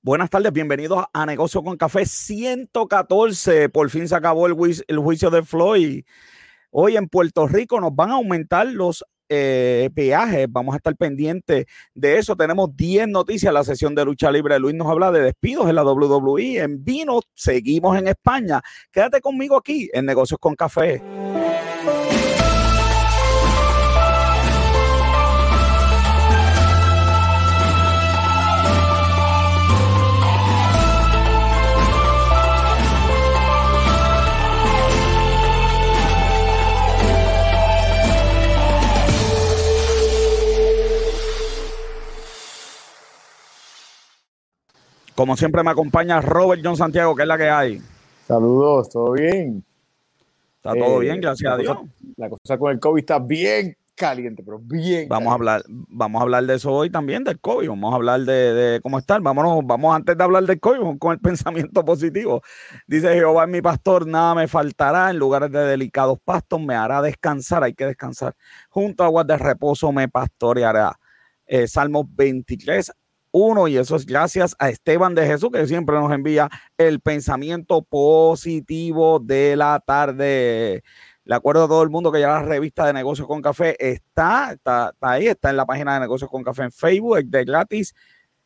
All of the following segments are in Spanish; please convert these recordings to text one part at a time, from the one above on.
Buenas tardes, bienvenidos a Negocio con Café 114. Por fin se acabó el, juicio de Floyd. Hoy en Puerto Rico nos van a aumentar los eh, peajes. Vamos a estar pendientes de eso. Tenemos 10 noticias. La sesión de lucha libre. Luis nos habla de despidos en la WWE. En vino, seguimos en España. Quédate conmigo aquí en Negocios con Café. Como siempre me acompaña Robert John Santiago, que es la que hay. Saludos, ¿todo bien? Está todo bien, gracias a Dios. la cosa con el COVID está bien caliente, pero bien. Vamos a hablar, vamos a hablar de eso hoy también, del COVID. Vamos a hablar de, cómo estar. Vámonos, vamos antes de hablar del COVID con el pensamiento positivo. Dice Jehová es mi pastor, nada me faltará. En lugares de delicados pastos me hará descansar. Hay que descansar. Junto a aguas de reposo me pastoreará. Eh, Salmos 23 uno y eso es gracias a Esteban de Jesús que siempre nos envía el pensamiento positivo de la tarde. Le acuerdo a todo el mundo que ya la revista de negocios con café está, está, ahí, está en la página de negocios con café en Facebook, de gratis.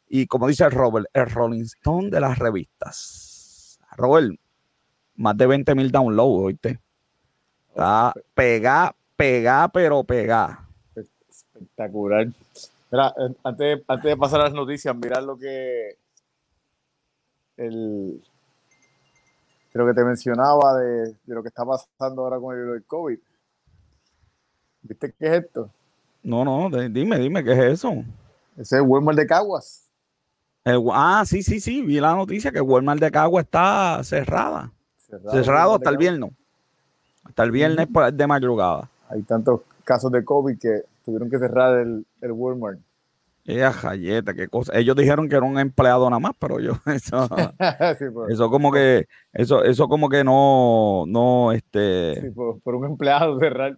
Y como dice Robert, el Rolling Stone de las revistas. Robert, más de 20 mil downloads, oíste. Está pegá, pegá, pero pegá. Espectacular. Mira, antes, antes de pasar a las noticias, mirar lo que el creo que te mencionaba de, lo que está pasando ahora con el, COVID. ¿Viste qué es esto? No, no, dime, dime, ¿qué es eso? Ese es Walmart de Caguas. ah, sí, sí, sí, vi la noticia que Walmart de Caguas está cerrada. Cerrado, hasta el viernes. Hasta el viernes de madrugada. Hay tantos casos de COVID que tuvieron que cerrar el, el Walmart. Ella jayeta, qué cosa. Ellos dijeron que era un empleado nada más, pero yo, eso, eso como que, eso, eso como que no, no, este. Sí, por, un empleado cerrar.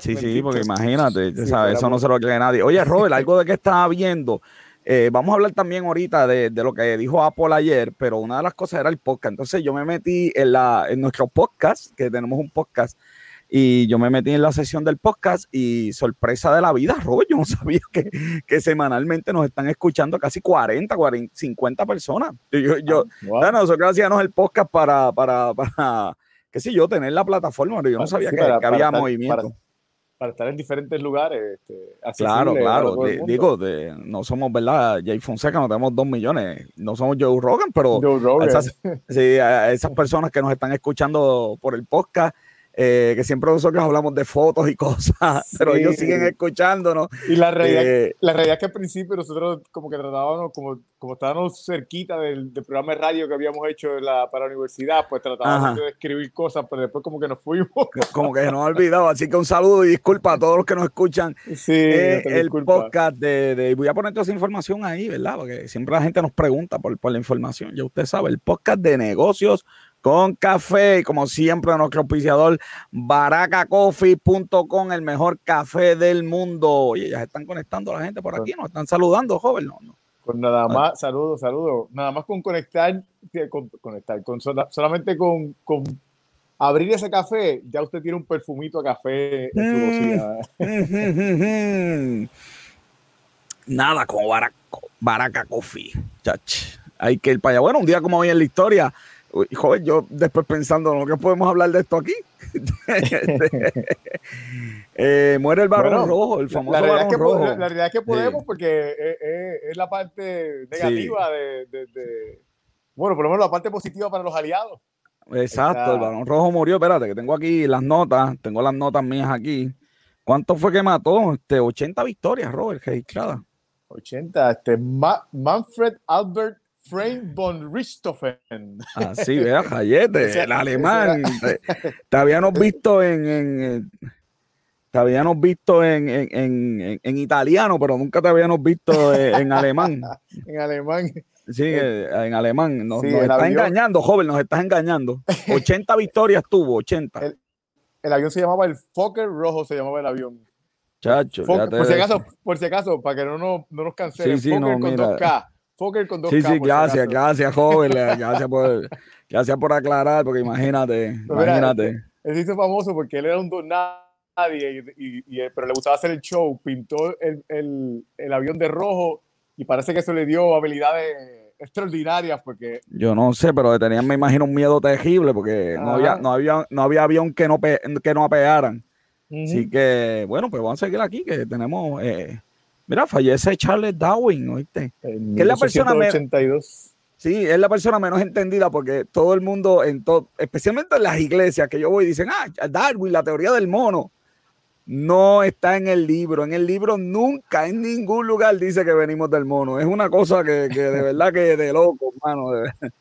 sí, sí, porque imagínate, ¿sabes? eso no se lo cree nadie. Oye, Robert, algo de que estaba viendo. Eh, vamos a hablar también ahorita de, de, lo que dijo Apple ayer, pero una de las cosas era el podcast. Entonces yo me metí en, la, en nuestro podcast, que tenemos un podcast y yo me metí en la sesión del podcast y sorpresa de la vida, Robert, yo no sabía que, que semanalmente nos están escuchando casi 40, 40 50 personas. Yo, yo, ah, nosotros hacíamos el podcast para, para, para, qué sé yo, tener la plataforma, pero yo no sabía que, había movimiento. Para, estar en diferentes lugares. Este, claro, claro. digo, de, no somos, ¿verdad? Jay Fonseca, no tenemos dos millones. No somos Joe Rogan, pero Esas, sí, esas personas que nos están escuchando por el podcast, eh, que siempre nosotros hablamos de fotos y cosas, pero ellos siguen escuchándonos. Y la realidad, eh, la realidad es que al principio nosotros como que tratábamos, como, como estábamos cerquita del, programa de radio que habíamos hecho la, para la universidad, pues tratábamos de escribir cosas, pero después como que nos fuimos. Como que se nos ha olvidado, así que un saludo y disculpa a todos los que nos escuchan. Sí, el podcast de, de, Voy a poner toda esa información ahí, ¿verdad? Porque siempre la gente nos pregunta por, por la información, ya usted sabe, el podcast de negocios con café. Y como siempre, nuestro auspiciador, baracacoffee.com, el mejor café del mundo. Oye, ya se están conectando la gente por aquí, nos están saludando, joven. No, no. Con nada más, saludos, saludos. Nada más con conectar, con, conectar, con solamente con, con abrir ese café, ya usted tiene un perfumito a café en su Nada como Baraca, Baraca Coffee. Chach. Hay que ir para allá. Bueno, un día como hoy en la historia, joven, yo después pensando, ¿no que podemos hablar de esto aquí? Eh, muere el varón rojo, el famoso la, varón rojo. La, realidad es que podemos porque es, la parte negativa de, bueno, por lo menos la parte positiva para los aliados. Exacto, el varón rojo murió. Espérate, que tengo aquí las notas, tengo las notas mías aquí. ¿Cuánto fue que mató? Este, 80 victorias, Robert, registrada. 80, este, Manfred Albert Frank von Richthofen. Así, ah, vea, Jayete, el alemán. Te, habíamos visto en, en, te habíamos visto en, en, en, italiano, pero nunca te habíamos visto en, alemán. en alemán. Sí, eh, en alemán. Nos, está engañando, joven, nos estás engañando. 80 victorias tuvo, 80. El, avión se llamaba el Fokker Rojo, se llamaba el avión. Chacho, por, si acaso, por si acaso, para que no, no, no nos cancelen. Sí, sí, no, con 2K. Fokker con dos Sí, sí, gracias, gracias, joven. gracias, por, gracias por aclarar, porque imagínate, pues imagínate. Él se hizo famoso porque él era un don nadie, y, pero le gustaba hacer el show. Pintó el, el, el avión de rojo y parece que eso le dio habilidades extraordinarias porque... Yo no sé, pero tenían, me imagino, un miedo terrible porque no había, no, había, no había avión que no, que no apearan. Así que, bueno, pues vamos a seguir aquí, que tenemos... Eh, mira, fallece Charles Darwin, ¿oíste? que es la persona... 82. Sí, es la persona menos entendida porque todo el mundo, en todo, especialmente en las iglesias que yo voy, dicen, ah, Darwin, la teoría del mono no está en el libro. En el libro nunca, en ningún lugar dice que venimos del mono. Es una cosa que, de verdad que de loco, hermano.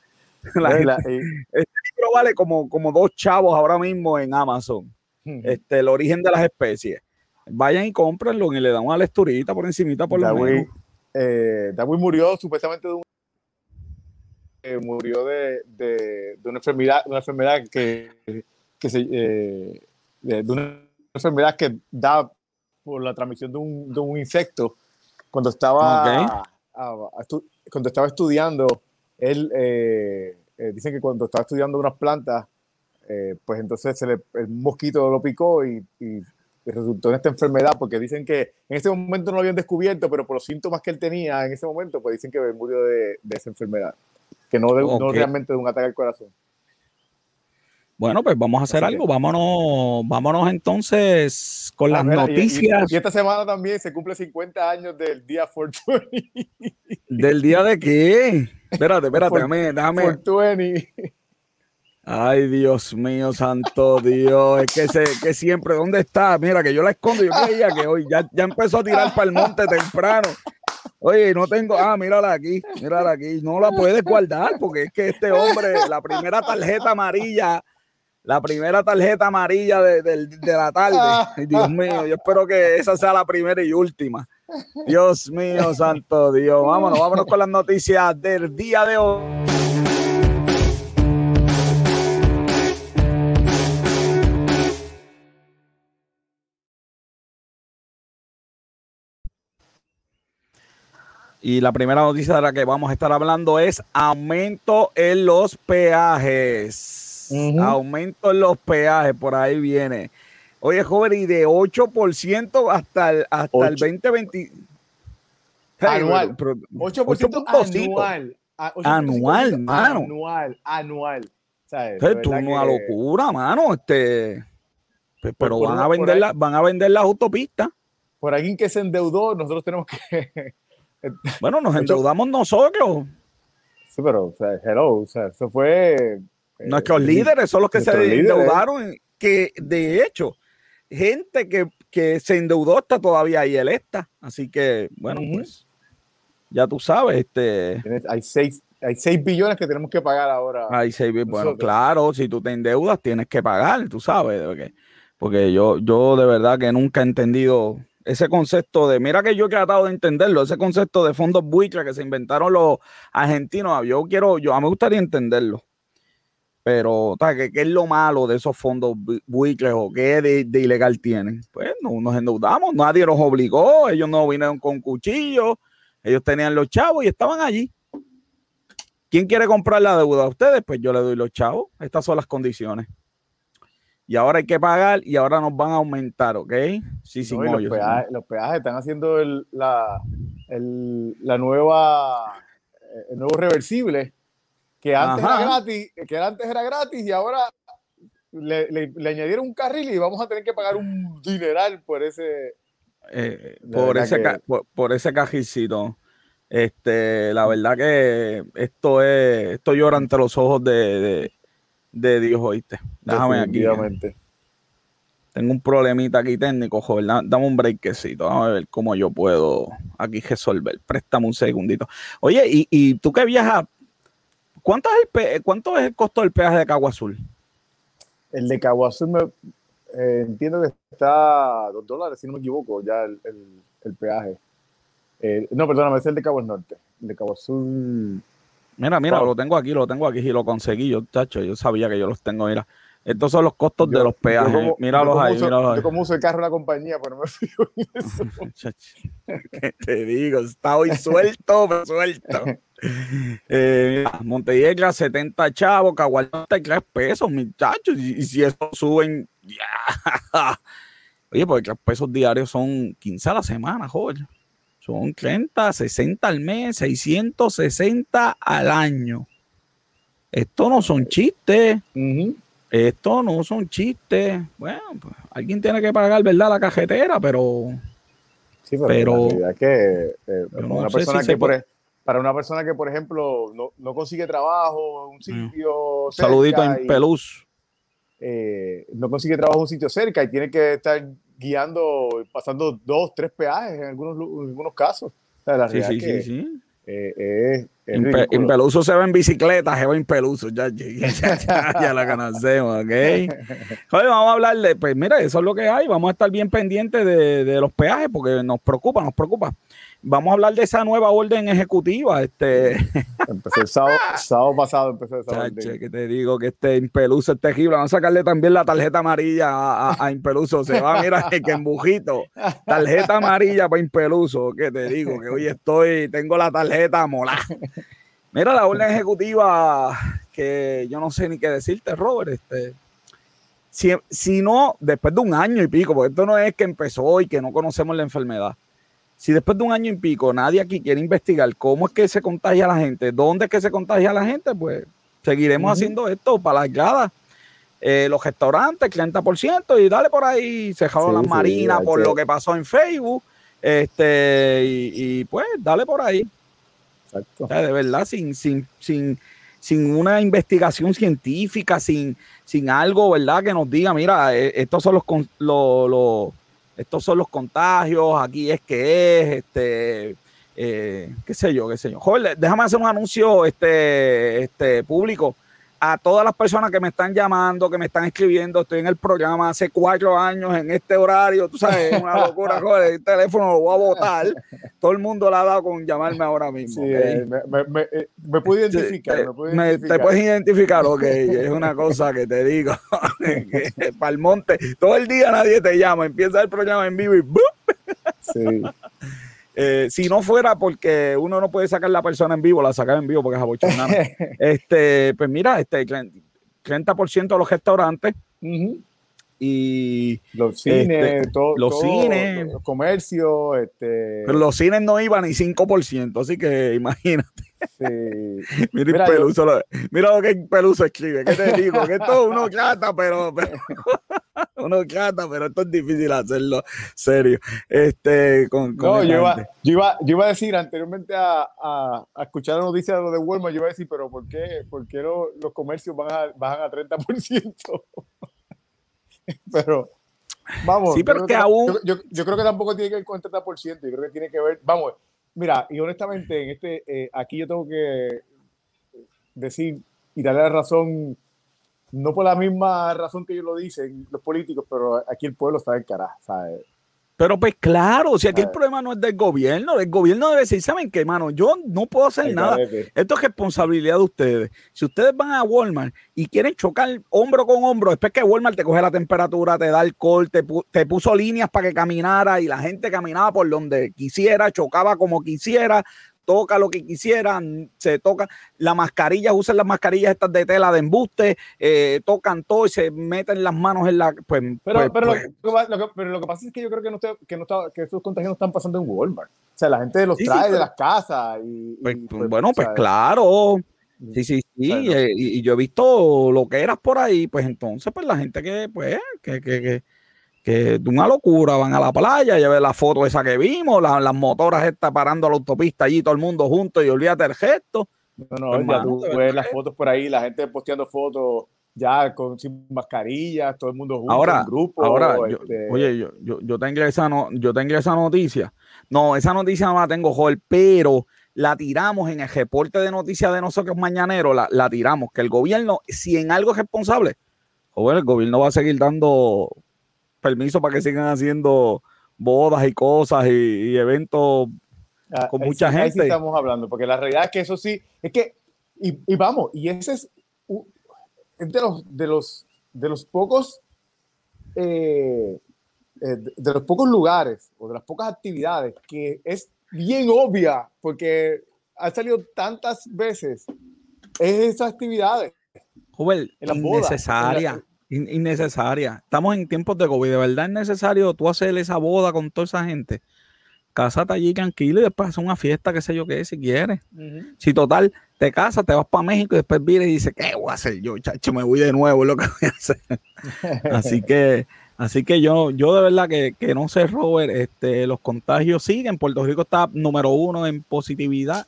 este libro vale como, como dos chavos ahora mismo en Amazon. Este, el origen de las especies. Vayan y cómprenlo y le dan una lecturita por encimita por lo menos. Eh, murió supuestamente de un eh, murió de, de, una enfermedad, una enfermedad que, que se, eh, de, una enfermedad que da por la transmisión de un, de un insecto. Cuando estaba, cuando estaba estudiando, él, eh, dicen que cuando estaba estudiando unas plantas, pues entonces se le, el mosquito lo picó y, y, resultó en esta enfermedad, porque dicen que en ese momento no lo habían descubierto, pero por los síntomas que él tenía en ese momento, pues dicen que murió de, de esa enfermedad, que no, no realmente de un ataque al corazón. Bueno, pues vamos a hacer algo. Vámonos, vámonos entonces con las noticias. Y, esta semana también se cumple 50 años del día 420. ¿Del día de qué? Espérate, espérate, déjame. déjame. 420. Ay, Dios mío, santo Dios. Es que, se, que siempre, ¿dónde está? Mira, que yo la escondo. Yo creía que hoy ya, ya empezó a tirar para el monte temprano. Oye, no tengo. Ah, mírala aquí, mírala aquí. No la puedes guardar porque es que este hombre, la primera tarjeta amarilla la primera tarjeta amarilla de, la tarde. Dios mío, yo espero que esa sea la primera y última. Dios mío, santo Dios. Vámonos, vámonos con las noticias del día de hoy. Y la primera noticia de la que vamos a estar hablando es aumento en los peajes. Aumento en los peajes, por ahí viene. Oye, joven, y de 8% hasta el, hasta el 2020. Anual. 8%, anual. Anual, mano. Anual, anual. Es una locura, mano. Este, pero van, a vender la, van a vender las autopistas. Por alguien que se endeudó, nosotros tenemos que. Bueno, nos endeudamos nosotros. Sí, pero, o sea, hello, o sea, eso fue Nuestros líderes son los que se endeudaron, que de hecho, gente que, se endeudó está todavía ahí electa. Así que, bueno, pues ya tú sabes, este... Hay seis, hay seis billones que tenemos que pagar ahora. Hay seis Bueno, claro, si tú te endeudas, tienes que pagar, tú sabes. Porque, porque yo, yo de verdad que nunca he entendido ese concepto de, mira que yo he tratado de entenderlo, ese concepto de fondos buitres que se inventaron los argentinos, yo quiero, yo a mí me gustaría entenderlo. Pero, ¿qué, es lo malo de esos fondos buitres o qué de, ilegal tienen? Pues no nos endeudamos, nadie nos obligó, ellos no vinieron con cuchillos, ellos tenían los chavos y estaban allí. ¿Quién quiere comprar la deuda a ustedes? Pues yo le doy los chavos. Estas son las condiciones. Y ahora hay que pagar y ahora nos van a aumentar, ¿ok? Sí, sí, los, peajes, están haciendo la, la nueva, el nuevo reversible que antes era gratis, que antes era gratis y ahora le, le, añadieron un carril y vamos a tener que pagar un dineral por ese eh, por, ese por, ese cajicito. Este, la verdad que esto es, esto llora ante los ojos de, de, Dios, oíste. Déjame aquí. Tengo un problemita aquí técnico, joven. Dame un breakcito. Vamos a ver cómo yo puedo aquí resolver. Préstame un segundito. Oye, y, y tú que viajas ¿Cuánto es, el ¿Cuánto es el costo del peaje de Cagua Azul? El de Cagua Azul me, eh, entiendo que está a dos dólares, si no me equivoco, ya el, el, peaje. Eh, no, perdóname, es el de Cabo Norte. El de Cabo Azul. Mira, mira, lo tengo aquí, lo tengo aquí y lo conseguí yo, tacho. Yo sabía que yo los tengo, mira. Estos son los costos de los peajes. Como, míralos ahí, uso, míralos ahí. Yo como uso el carro de la compañía, pero no me fijo en eso. ¿Qué te digo? Está hoy suelto, suelto. Eh, Montelledra, 70 chavos, Cagual 3 pesos, muchachos. Y, y, si eso suben, ya. Oye, porque 3 pesos diarios son 15 a la semana, joder. Son 30, 60 al mes, 660 al año. Esto no son chistes. Uh -huh. Esto no son chistes. Bueno, pues alguien tiene que pagar, ¿verdad? La cajetera, pero. Sí, pero, pero la realidad es que eh, pero una no sé persona si que se por, puede- para una persona que, por ejemplo, no, no consigue trabajo en un sitio cerca Saludito y, en Peluz. eh, no consigue trabajo en un sitio cerca y tiene que estar guiando, pasando dos, tres peajes en algunos, en algunos casos. O sea, la Sí, realidad sí, que sí, sí. eh, es, es En, Pe- ridículo. en Peluso se va en bicicleta, se va en Peluso, ya, ya, ya, ya, ya la conocemos, ¿ok? Oye, vamos a hablar de, pues mira, eso es lo que hay, vamos a estar bien pendientes de, de los peajes porque nos preocupa, nos preocupa. Vamos a hablar de esa nueva orden ejecutiva, este, Empecé el sábado, sábado pasado, empecé chache, orden. que te digo que este Impeluso es terrible, vamos a sacarle también la tarjeta amarilla a, a, a Impeluso, se va, mira, que embujito, tarjeta amarilla para Impeluso, que te digo, que hoy estoy, tengo la tarjeta mola. Mira, la orden ejecutiva que yo no sé ni qué decirte, Robert, este, si, si no, después de un año y pico, porque esto no es que empezó y que no conocemos la enfermedad. Si después de un año y pico nadie aquí quiere investigar cómo es que se contagia la gente, dónde es que se contagia la gente, pues seguiremos haciendo esto para las gradas. Eh, los restaurantes, 30%, y dale por ahí, Sí, las sí, por lo que pasó en Facebook. Este, y, y, pues dale por ahí. Exacto. O sea, de verdad, sin, sin, sin, sin una investigación científica, sin, sin algo, ¿verdad? Que nos diga, mira, eh, estos son los, estos son los contagios, aquí es que es, este, eh, qué sé yo, qué sé yo. Joder, déjame hacer un anuncio este, este, público a todas las personas que me están llamando, que me están escribiendo. Estoy en el programa hace cuatro años en este horario, tú sabes, es una locura, joder, el teléfono lo voy a botar. Todo el mundo le ha dado con llamarme ahora mismo. Sí, eh, me, me, me, eh, me pude identificar. me pude me- identificar. te puedes identificar, ok, es una cosa que te digo. Para el monte, todo el día nadie te llama, empieza el programa en vivo y ¡bum! Sí. Eh, si no fuera porque uno no puede sacar la persona en vivo, la sacar en vivo porque es abochornada. este, pues mira, este 30% de los restaurantes. Y Los cines, Este, todo, los todo, cines. los comercios, este, pero los cines no iban ni 5%, así que imagínate. sí. Mira, Mira, yo- Peluso, lo- mira lo que el Peluso escribe. ¿Qué te digo? Que esto uno trata, pero, pero- uno trata, pero esto es difícil hacerlo serio. Este, con, con No, yo iba, yo, iba, yo iba a decir anteriormente a, a, a escuchar la noticia de lo de Walmart, yo iba a decir, pero ¿por qué, por qué lo- los comercios van a, bajan a 30%? pero, vamos. Sí, pero que aún- Yo, yo- yo creo que tampoco tiene que ver con el 30%, yo creo que tiene que ver, vamos, mira, y honestamente, en este, eh, aquí yo tengo que decir y darle la razón, no por la misma razón que ellos lo dicen, los políticos, pero aquí el pueblo está en carajo, ¿sabes? Pero pues claro, si aquí el problema no es del gobierno, el gobierno debe decir, ¿saben qué, mano? Yo no puedo hacer nada. Esto es responsabilidad de ustedes. Si ustedes van a Walmart y quieren chocar hombro con hombro, después que Walmart te coge la temperatura, te da alcohol, te, pu- te puso líneas para que caminara y la gente caminaba por donde quisiera, chocaba como quisiera, toca lo que quisiera, se toca las mascarillas, usan las mascarillas estas de tela de embuste, eh, tocan todo y se meten las manos en la... Pues, Pero, pues- pero, pues, lo, que pa- lo que, pero lo que pasa es que yo creo que, no está, que, no está, que esos contagios no están pasando en Walmart. O sea, la gente los Sí, sí, trae de las casas. Y, y, Pues, bueno, pues claro. Sí, sí, sí. Bueno. eh, Y, y yo he visto lo que eras por ahí, pues entonces, pues la gente que, pues, que, que, que, que de una locura van a la playa, ya ves la foto esa que vimos, la- las motoras estas parando a la autopista allí, todo el mundo junto y olvídate el gesto. No, no, Hermano, ya tú ves las fotos por ahí, la gente posteando fotos ya con sin mascarillas, todo el mundo junto Ahora, en grupo. Ahora, yo- este, oye, yo, yo, yo tengo esa no, yo tengo esa noticia. No, esa noticia no la tengo, Joel, pero la tiramos en el reporte de noticias de nosotros mañanero, la, la tiramos, que el gobierno, si en algo es responsable, Joel, el gobierno va a seguir dando permiso para que sigan haciendo bodas y cosas y, y eventos ah, con mucha sí- ahí sí gente. estamos hablando, porque la realidad es que eso sí, es que, y, y vamos, y ese es, es de los, de los de los pocos eh, eh, de los pocos lugares o de las pocas actividades que es bien obvia porque ha salido tantas veces es esas actividades. Joven, innecesaria, innecesaria. Estamos en tiempos de COVID, ¿de verdad es necesario tú hacer esa boda con toda esa gente? Cásate allí tranquilo y después hacer una fiesta, qué sé yo qué, si quieres. Si total, te casas, te vas para México y después vienes y dices, ¿qué voy a hacer yo, chacho? Me voy de nuevo, es lo que voy a hacer. Así que Así que yo, yo de verdad que, no sé, Robert, este, los contagios siguen. Puerto Rico está número uno en positividad.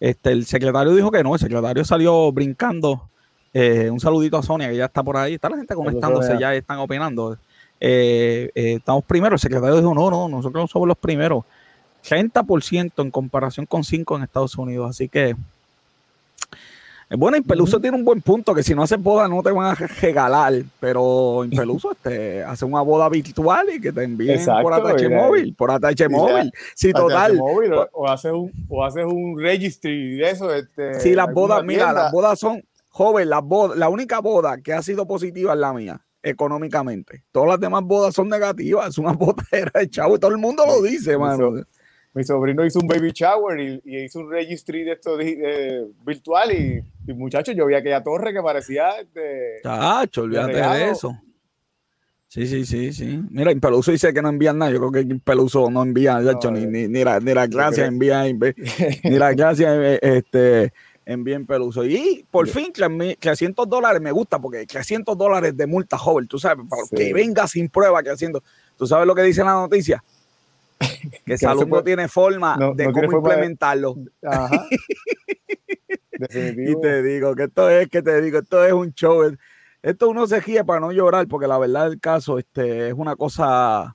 Este, el secretario dijo que no, el secretario salió brincando. Eh, un saludito a Sonia, que ya está por ahí. Está la gente conectándose, ya están opinando. Eh, eh, estamos primero. El secretario dijo, no, no, nosotros no somos los primeros. 30% en comparación con 5 en Estados Unidos. Así que bueno, Impeluso tiene un buen punto, que si no haces boda no te van a regalar, pero Impeluso este, hace una boda virtual y que te envíen por ATH móvil, por ATH móvil. Si total. o, haces un, o haces un registry de eso. Este, sí, las bodas, mira, las bodas son, joven, las bodas, la única boda que ha sido positiva es la mía económicamente. Todas las demás bodas son negativas, es una botera de chavo, todo el mundo lo dice, mano mi sobrino hizo un baby shower y, hizo un registry de esto virtual y, muchachos, yo vi aquella torre que parecía de... Chacho, olvídate de, eso. Sí, sí, sí, sí. Mira, Impeluso dice que no envían nada. Yo creo que Impeluso no envía, ni, ni, ni, la, ni la clase envía, ni la clase eh, este, envía Impeluso. Y por fin, 300 dólares me gusta porque 300 dólares de multa joven, tú sabes, para que venga sin prueba que haciendo. ¿Tú sabes lo que dice la noticia? que Salud no tiene forma de cómo implementarlo. y te digo que esto es, que te digo, esto es un show. Esto uno se gira para no llorar, porque la verdad del caso este, es una cosa,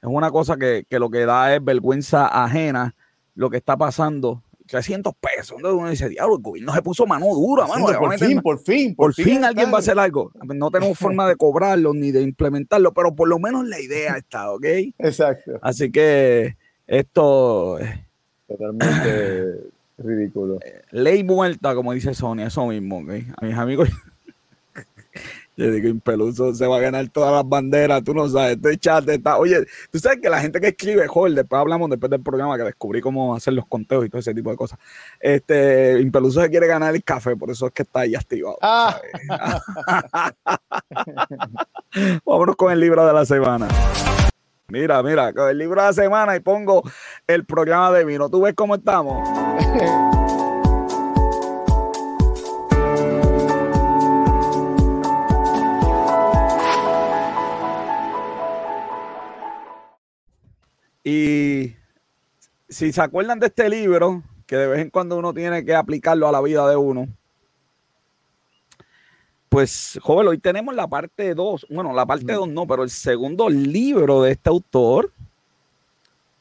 es una cosa que, que lo que da es vergüenza ajena lo que está pasando 300 pesos. Uno dice, diablo, el gobierno se puso mano dura, mano. Por fin, por fin, por, fin, alguien va a hacer algo. No tenemos forma de cobrarlo ni de implementarlo, pero por lo menos la idea está, ¿ok? Exacto. Así que esto... Totalmente ridículo. Eh, ley muerta, como dice Sonia, eso mismo, ¿ok? A mis amigos... Yo digo, Impeluso se va a ganar todas las banderas, tú no sabes, este chat está... Oye, tú sabes que la gente que escribe, joder, después hablamos después del programa que descubrí cómo hacer los conteos y todo ese tipo de cosas. Este, Impeluso se quiere ganar el café, por eso es que está ahí activado. Ah. Vámonos con el libro de la semana. Mira, mira, con el libro de la semana y pongo el programa de vino. ¿Tú ves cómo estamos? Y si se acuerdan de este libro, que de vez en cuando uno tiene que aplicarlo a la vida de uno, pues, joven, hoy tenemos la parte 2, bueno, la parte 2 no, pero el segundo libro de este autor.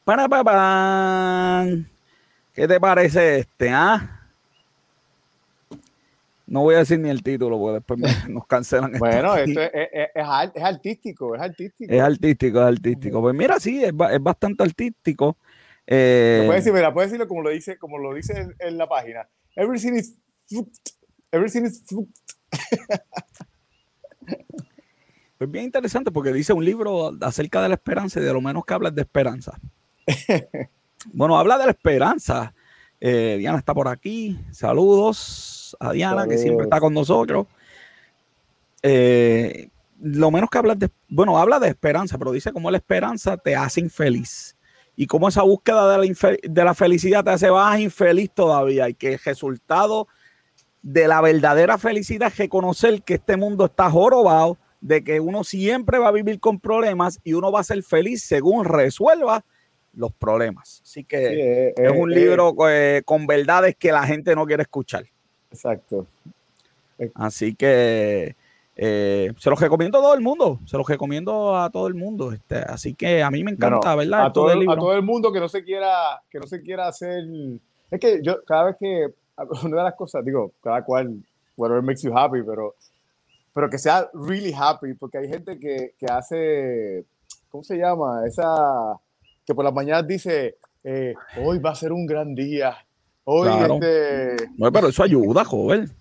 Para, para, ¿Qué te parece este? Ah? No voy a decir ni el título, porque después nos cancelan. bueno, esto es, es, artístico, es artístico. Es artístico, es artístico. Pues mira, sí, es, bastante artístico. Eh, puedes decir, puedes decirlo como lo dice, como lo dice en, la página. Everything is Everything is Pues bien interesante porque dice un libro acerca de la esperanza y de lo menos que habla de esperanza. bueno, habla de la esperanza. Eh, Diana está por aquí. Saludos a Diana, que siempre está con nosotros. Eh, lo menos que habla de, bueno, habla de esperanza, pero dice cómo la esperanza te hace infeliz y cómo esa búsqueda de la, de la felicidad te hace más infeliz todavía y que el resultado de la verdadera felicidad es reconocer que este mundo está jorobado, de que uno siempre va a vivir con problemas y uno va a ser feliz según resuelva los problemas. Así que eh, es un eh, libro con verdades que la gente no quiere escuchar. Exacto. Así que eh, se los recomiendo a todo el mundo, se los recomiendo a todo el mundo. Este, así que a mí me encanta, ¿verdad? A todo, el, a todo el mundo que no se quiera, que no se quiera hacer. Es que yo cada vez que una de las cosas, digo, cada cual, whatever makes you happy, pero, pero que sea really happy, porque hay gente que, que hace, ¿cómo se llama? Esa que por las mañanas dice, eh, hoy va a ser un gran día, Hoy este... No, pero eso ayuda, joven.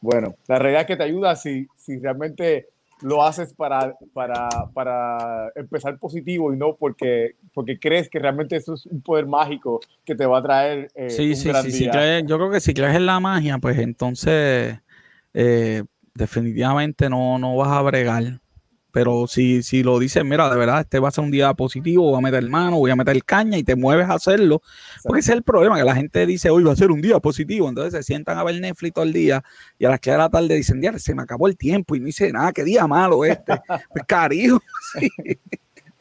Bueno, la realidad es que te ayuda si, si realmente lo haces para, para, para empezar positivo y no porque, porque crees que realmente eso es un poder mágico que te va a traer. Eh, sí, sí, sí, yo creo que si crees en la magia, pues entonces eh, definitivamente no, no vas a bregar. Pero si, si lo dices, mira, de verdad, este va a ser un día positivo, voy a meter mano, voy a meter caña y te mueves a hacerlo. Porque ese es el problema, que la gente dice, hoy va a ser un día positivo. Entonces se sientan a ver Netflix todo el día y a las que de la tarde dicen, ya, se me acabó el tiempo y no hice nada, qué día malo este. pues cariño, sí.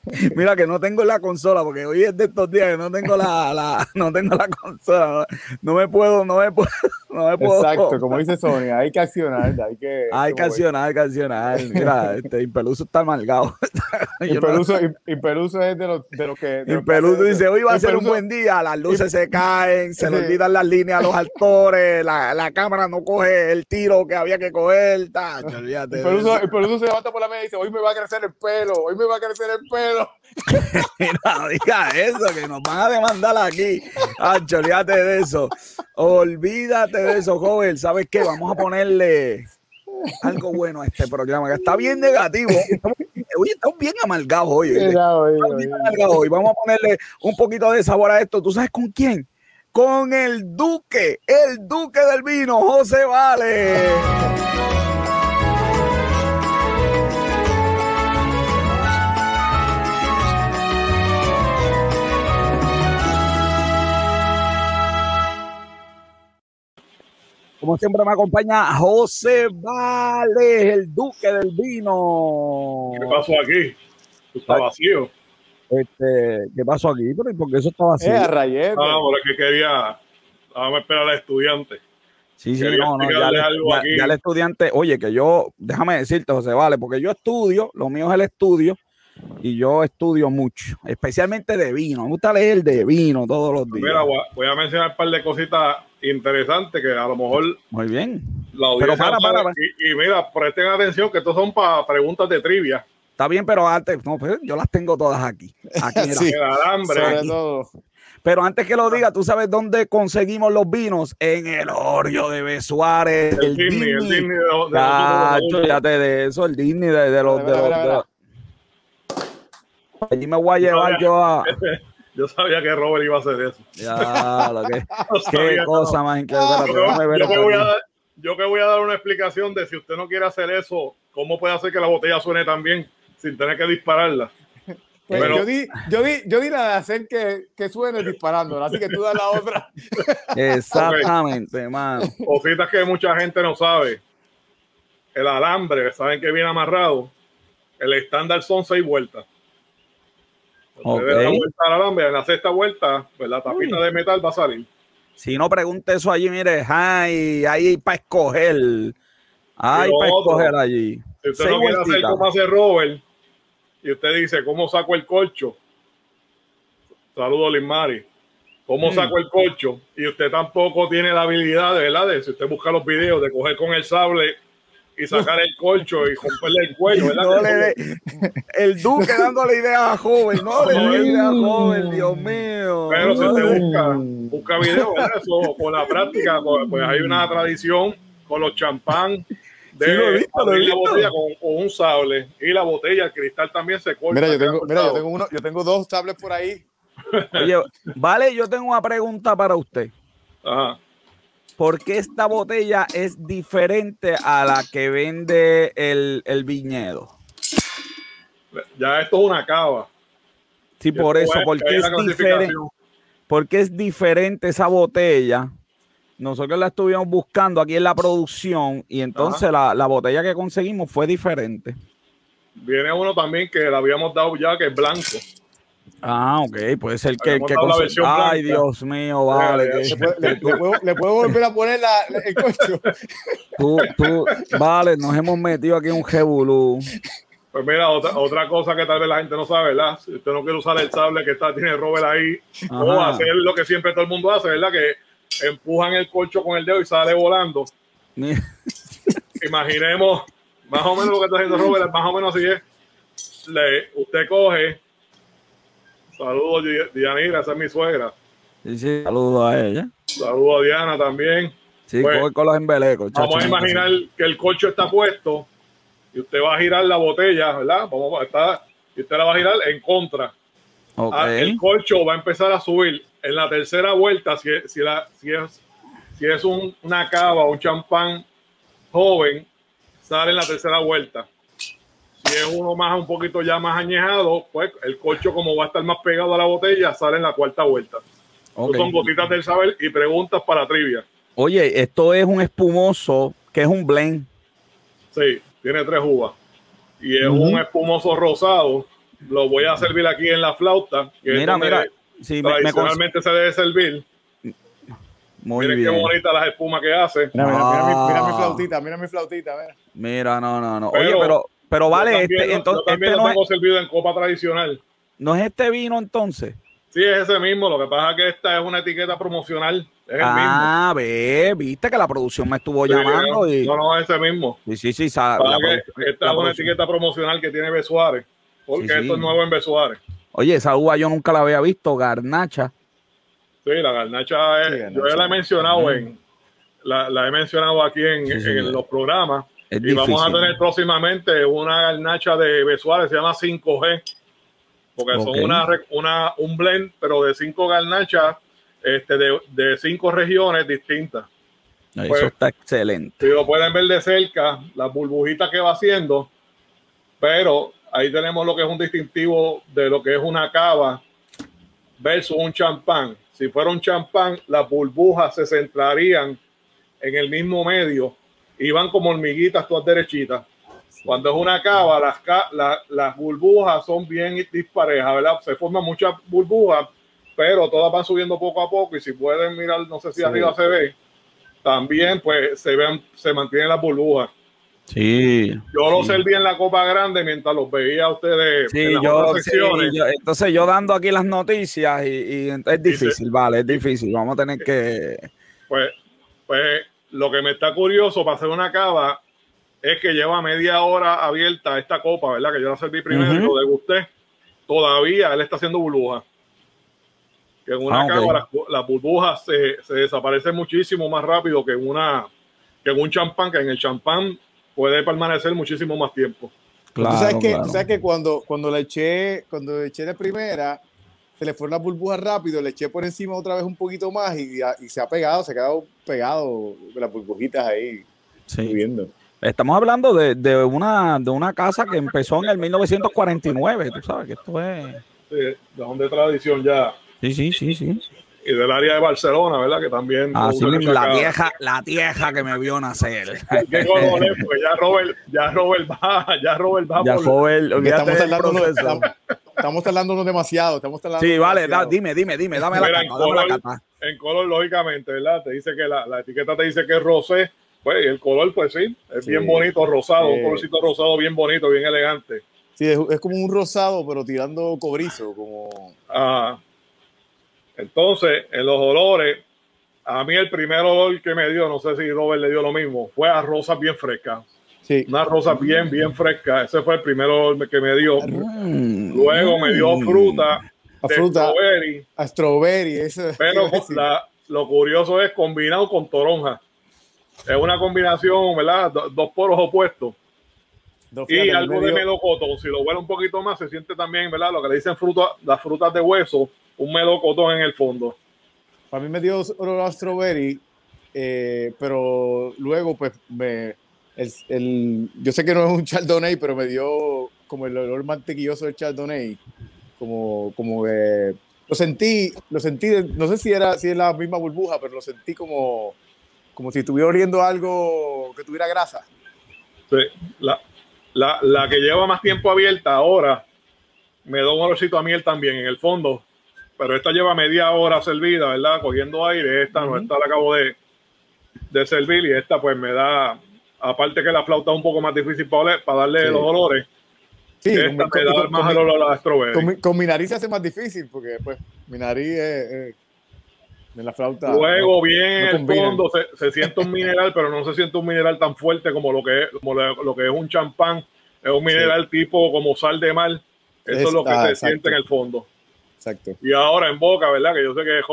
Mira que no tengo la consola, porque hoy es de estos días que no tengo la, la no tengo la consola. No, me puedo, no me puedo, no me puedo. Exacto, como dice Sony, hay que accionar, hay que. Hay que accionar, hay que accionar. Mira, este Impeluso está amargado. Impeluso, Impeluso es de lo, de que. Impeluso dice, hoy va a ser un buen día, las luces se caen, se le olvidan las líneas a los actores, la, la, cámara no coge el tiro que había que coger. Tacho, Impeluso, Impeluso se levanta por la mesa y dice, hoy me va a crecer el pelo, hoy me va a crecer el pelo. Mira, diga eso, que nos van a demandar aquí. Ancho, olvídate de eso. Olvídate de eso, joven. ¿Sabes qué? Vamos a ponerle algo bueno a este programa, que está bien negativo. Oye, estamos bien amargados hoy. hoy. Vamos a ponerle un poquito de sabor a esto. ¿Tú sabes con quién? Con el Duque, el Duque del vino, José Vale. Como siempre me acompaña José Vale, el duque del vino. ¿Qué pasó aquí? Está vacío. Este, ¿Qué pasó aquí? Porque eso está vacío. Eh, rayete. Ah, ahora que quería. Vamos a esperar al estudiante. Sí, sí, no, no, ya, ya, el estudiante, oye, que yo, déjame decirte, José Vale, porque yo estudio, lo mío es el estudio, y yo estudio mucho, especialmente de vino. Me gusta leer de vino todos los días. Mira, voy a mencionar un par de cositas interesante que a lo mejor. Muy bien. La pero para, para, Y, mira, presten atención que estos son para preguntas de trivia. Está bien, pero antes, no, pues, yo las tengo todas aquí. Aquí, sí, alambre. Pero antes que lo diga, ¿tú sabes dónde conseguimos los vinos? En el Oreo de Besuárez. El, Disney, el Disney de, de, de, de eso, el Disney de, los. De, los allí me voy a llevar yo a. Yo sabía que Robert iba a hacer eso. Ya, lo que, qué cosa más increíble. yo, que voy a dar, yo que voy a dar una explicación de si usted no quiere hacer eso, ¿cómo puede hacer que la botella suene tan bien sin tener que dispararla? Pues yo, di, yo, di, yo di la de hacer que, que suene disparándola, así que tú das la otra. Exactamente, hermano. Cositas que mucha gente no sabe. El alambre, saben que viene amarrado. El estándar son seis vueltas. Okay. en la sexta vuelta, pues la tapita de metal va a salir. Si no pregunte eso allí, mire, hay ahí para escoger. Hay para escoger allí. Si usted no quiere hacer como hace Robert, y usted dice, ¿cómo saco el colcho? Saludos, Mari ¿Cómo mm. saco el colcho? Y usted tampoco tiene la habilidad, verdad, de si usted busca los videos, de coger con el sable y sacar el colcho y romperle el cuello, ¿verdad? el Duque dándole idea a joven, no le dé idea a joven, Dios mío. Pero si usted busca, busca videos, ¿verdad? Eso, con la práctica, pues, pues hay una tradición con los champán de la botella con, un sable y la botella, el cristal también se corta. Mira, yo tengo, mira, yo tengo, uno, yo tengo dos sables por ahí. Oye, vale, yo tengo una pregunta para usted. Ajá. ¿Por qué esta botella es diferente a la que vende el, viñedo? Ya esto es una cava. Sí, por eso, porque es, diferente, porque es diferente esa botella. Nosotros la estuvimos buscando aquí en la producción y entonces la, la, botella que conseguimos fue diferente. Viene uno también que le habíamos dado ya que es blanco. Ah, ok, puede ser que, que Ay, Dios mío, vale. ¿Le, puedo, volver a poner la, el coche? Tú, tú, vale, nos hemos metido aquí en un jebulú. Pues mira, otra, otra cosa que tal vez la gente no sabe, ¿verdad? Si usted no quiere usar el sable que está, tiene Robert ahí, o hacer lo que siempre todo el mundo hace, ¿verdad? Que empujan el colcho con el dedo y sale volando. Imaginemos, más o menos lo que está haciendo Robert, más o menos así es. Le, usted coge Saludos, Dianira, esa es mi suegra. Sí, sí, saludos a ella. Saludos a Diana también. Sí, pues, con los embelecos. Vamos a imaginar que el colcho está puesto y usted va a girar la botella, ¿verdad? Vamos a estar, y usted la va a girar en contra. Ah, el colcho va a empezar a subir. En la tercera vuelta, si, si, la, si es, si es un, una cava o un champán joven, sale en la tercera vuelta. Si es uno más, un poquito ya más añejado, pues el colcho, como va a estar más pegado a la botella, sale en la cuarta vuelta. Son gotitas del saber y preguntas para trivia. Oye, esto es un espumoso que es un blend. Sí, tiene tres uvas. Y es un espumoso rosado. Lo voy a servir aquí en la flauta. mira, mira. tradicionalmente se debe servir. Muy Miren qué bonita las espumas que hace. Mira, mira, mi, flautita, mira mi flautita. Mira, mira no, no, no. Oye, pero, pero vale, este, entonces. también este lo tengo servido en copa tradicional. ¿No es este vino entonces? Sí, es ese mismo. Lo que pasa es que esta es una etiqueta promocional. Es el ah, ve, viste que la producción me estuvo llamando. Y... No, no, es ese mismo. Sí, sí, sí. esta es una etiqueta promocional que tiene Besuárez. Porque esto es nuevo en Besuárez. Oye, esa uva yo nunca la había visto, garnacha. Sí, la garnacha, es, yo ya la he mencionado en, la, he mencionado aquí en, los programas. Y vamos a tener próximamente una garnacha de Besuárez, se llama 5G porque son una, una, un blend, pero de cinco garnachas este, de, de cinco regiones distintas. Eso pues, está excelente. Si lo pueden ver de cerca, las burbujitas que va haciendo, pero ahí tenemos lo que es un distintivo de lo que es una cava versus un champán. Si fuera un champán, las burbujas se centrarían en el mismo medio y van como hormiguitas todas derechitas. Cuando es una cava, las, las burbujas son bien disparejas, ¿verdad? Se forman muchas burbujas, pero todas van subiendo poco a poco y si pueden mirar, no sé si arriba se ve, también pues se ven, se mantienen las burbujas. Sí. Yo lo serví en la copa grande mientras los veía a ustedes. Sí, yo, entonces yo dando aquí las noticias y, es difícil, vale, es difícil. Vamos a tener que. Pues, pues lo que me está curioso para hacer una cava es que lleva media hora abierta esta copa, ¿verdad? Que yo la serví primero y lo degusté. Todavía él está haciendo burbujas. Que en una ah, las, burbujas se, se, desaparecen muchísimo más rápido que en, una, que en un champán, que en el champán puede permanecer muchísimo más tiempo. Claro, ¿Tú, sabes que, ¿Tú sabes que cuando, cuando le eché, cuando le eché de primera, se le fueron las burbujas rápido, le eché por encima otra vez un poquito más y, y se ha pegado, se ha quedado pegado las burbujitas ahí, sí. subiendo. Estamos hablando de, de, una, de una casa que empezó en el 1949, tú sabes que esto es... Sí, de donde tradición ya. Sí, sí, sí, sí. Y del área de Barcelona, ¿verdad? Que también... Ah, sí, la vieja, la vieja que me vio nacer. Qué porque ya Robert, ya Robert va, ya Robert va. Ya Robert, estamos hablando, estamos, estamos hablando demasiado, estamos hablando Sí, vale, dime, dime, dime, dame la, capa, en, color, la capa. en color, lógicamente, ¿verdad? Te dice que la, la etiqueta te dice que es rosé, pues el color, pues sí, es bien bonito, rosado, un colorcito rosado bien bonito, bien elegante. Sí, es, como un rosado, pero tirando cobrizo, como... Ajá. Entonces, en los olores, a mí el primer olor que me dio, no sé si Robert le dio lo mismo, fue a rosas bien frescas. Sí. Una rosa bien, bien fresca. Ese fue el primer olor que me dio. Mm. Luego me dio fruta. A fruta. Strawberry. A strawberry. Pero lo curioso es combinado con toronja es una combinación, ¿verdad? dos poros opuestos. y algo de melocotón. Si lo huele un poquito más, se siente también, ¿verdad? Lo que le dicen fruta, las frutas de hueso, un melocotón en el fondo. Para mí me dio olor a strawberry, eh, pero luego, pues, me, el, yo sé que no es un chardonnay, pero me dio como el olor mantequilloso del chardonnay. Como, como que lo sentí, lo sentí, no sé si era, si es la misma burbuja, pero lo sentí como como si estuviera oliendo algo que tuviera grasa. Sí, la, la, la, que lleva más tiempo abierta ahora me da un olorcito a miel también en el fondo, pero esta lleva media hora servida, ¿verdad? Cogiendo aire, esta no, esta la acabo de, de servir y esta pues me da, aparte que la flauta es un poco más difícil para, para darle los olores. Sí, esta me da más el olor a la strawberry. Con, mi nariz se hace más difícil porque pues mi nariz es la flauta. Luego bien en el fondo se, siente un mineral, pero no se siente un mineral tan fuerte como lo que es, como lo, que es un champán. Es un mineral tipo como sal de mar. Eso es, lo que se siente en el fondo. Exacto. Y ahora en boca, ¿verdad? Que yo sé que es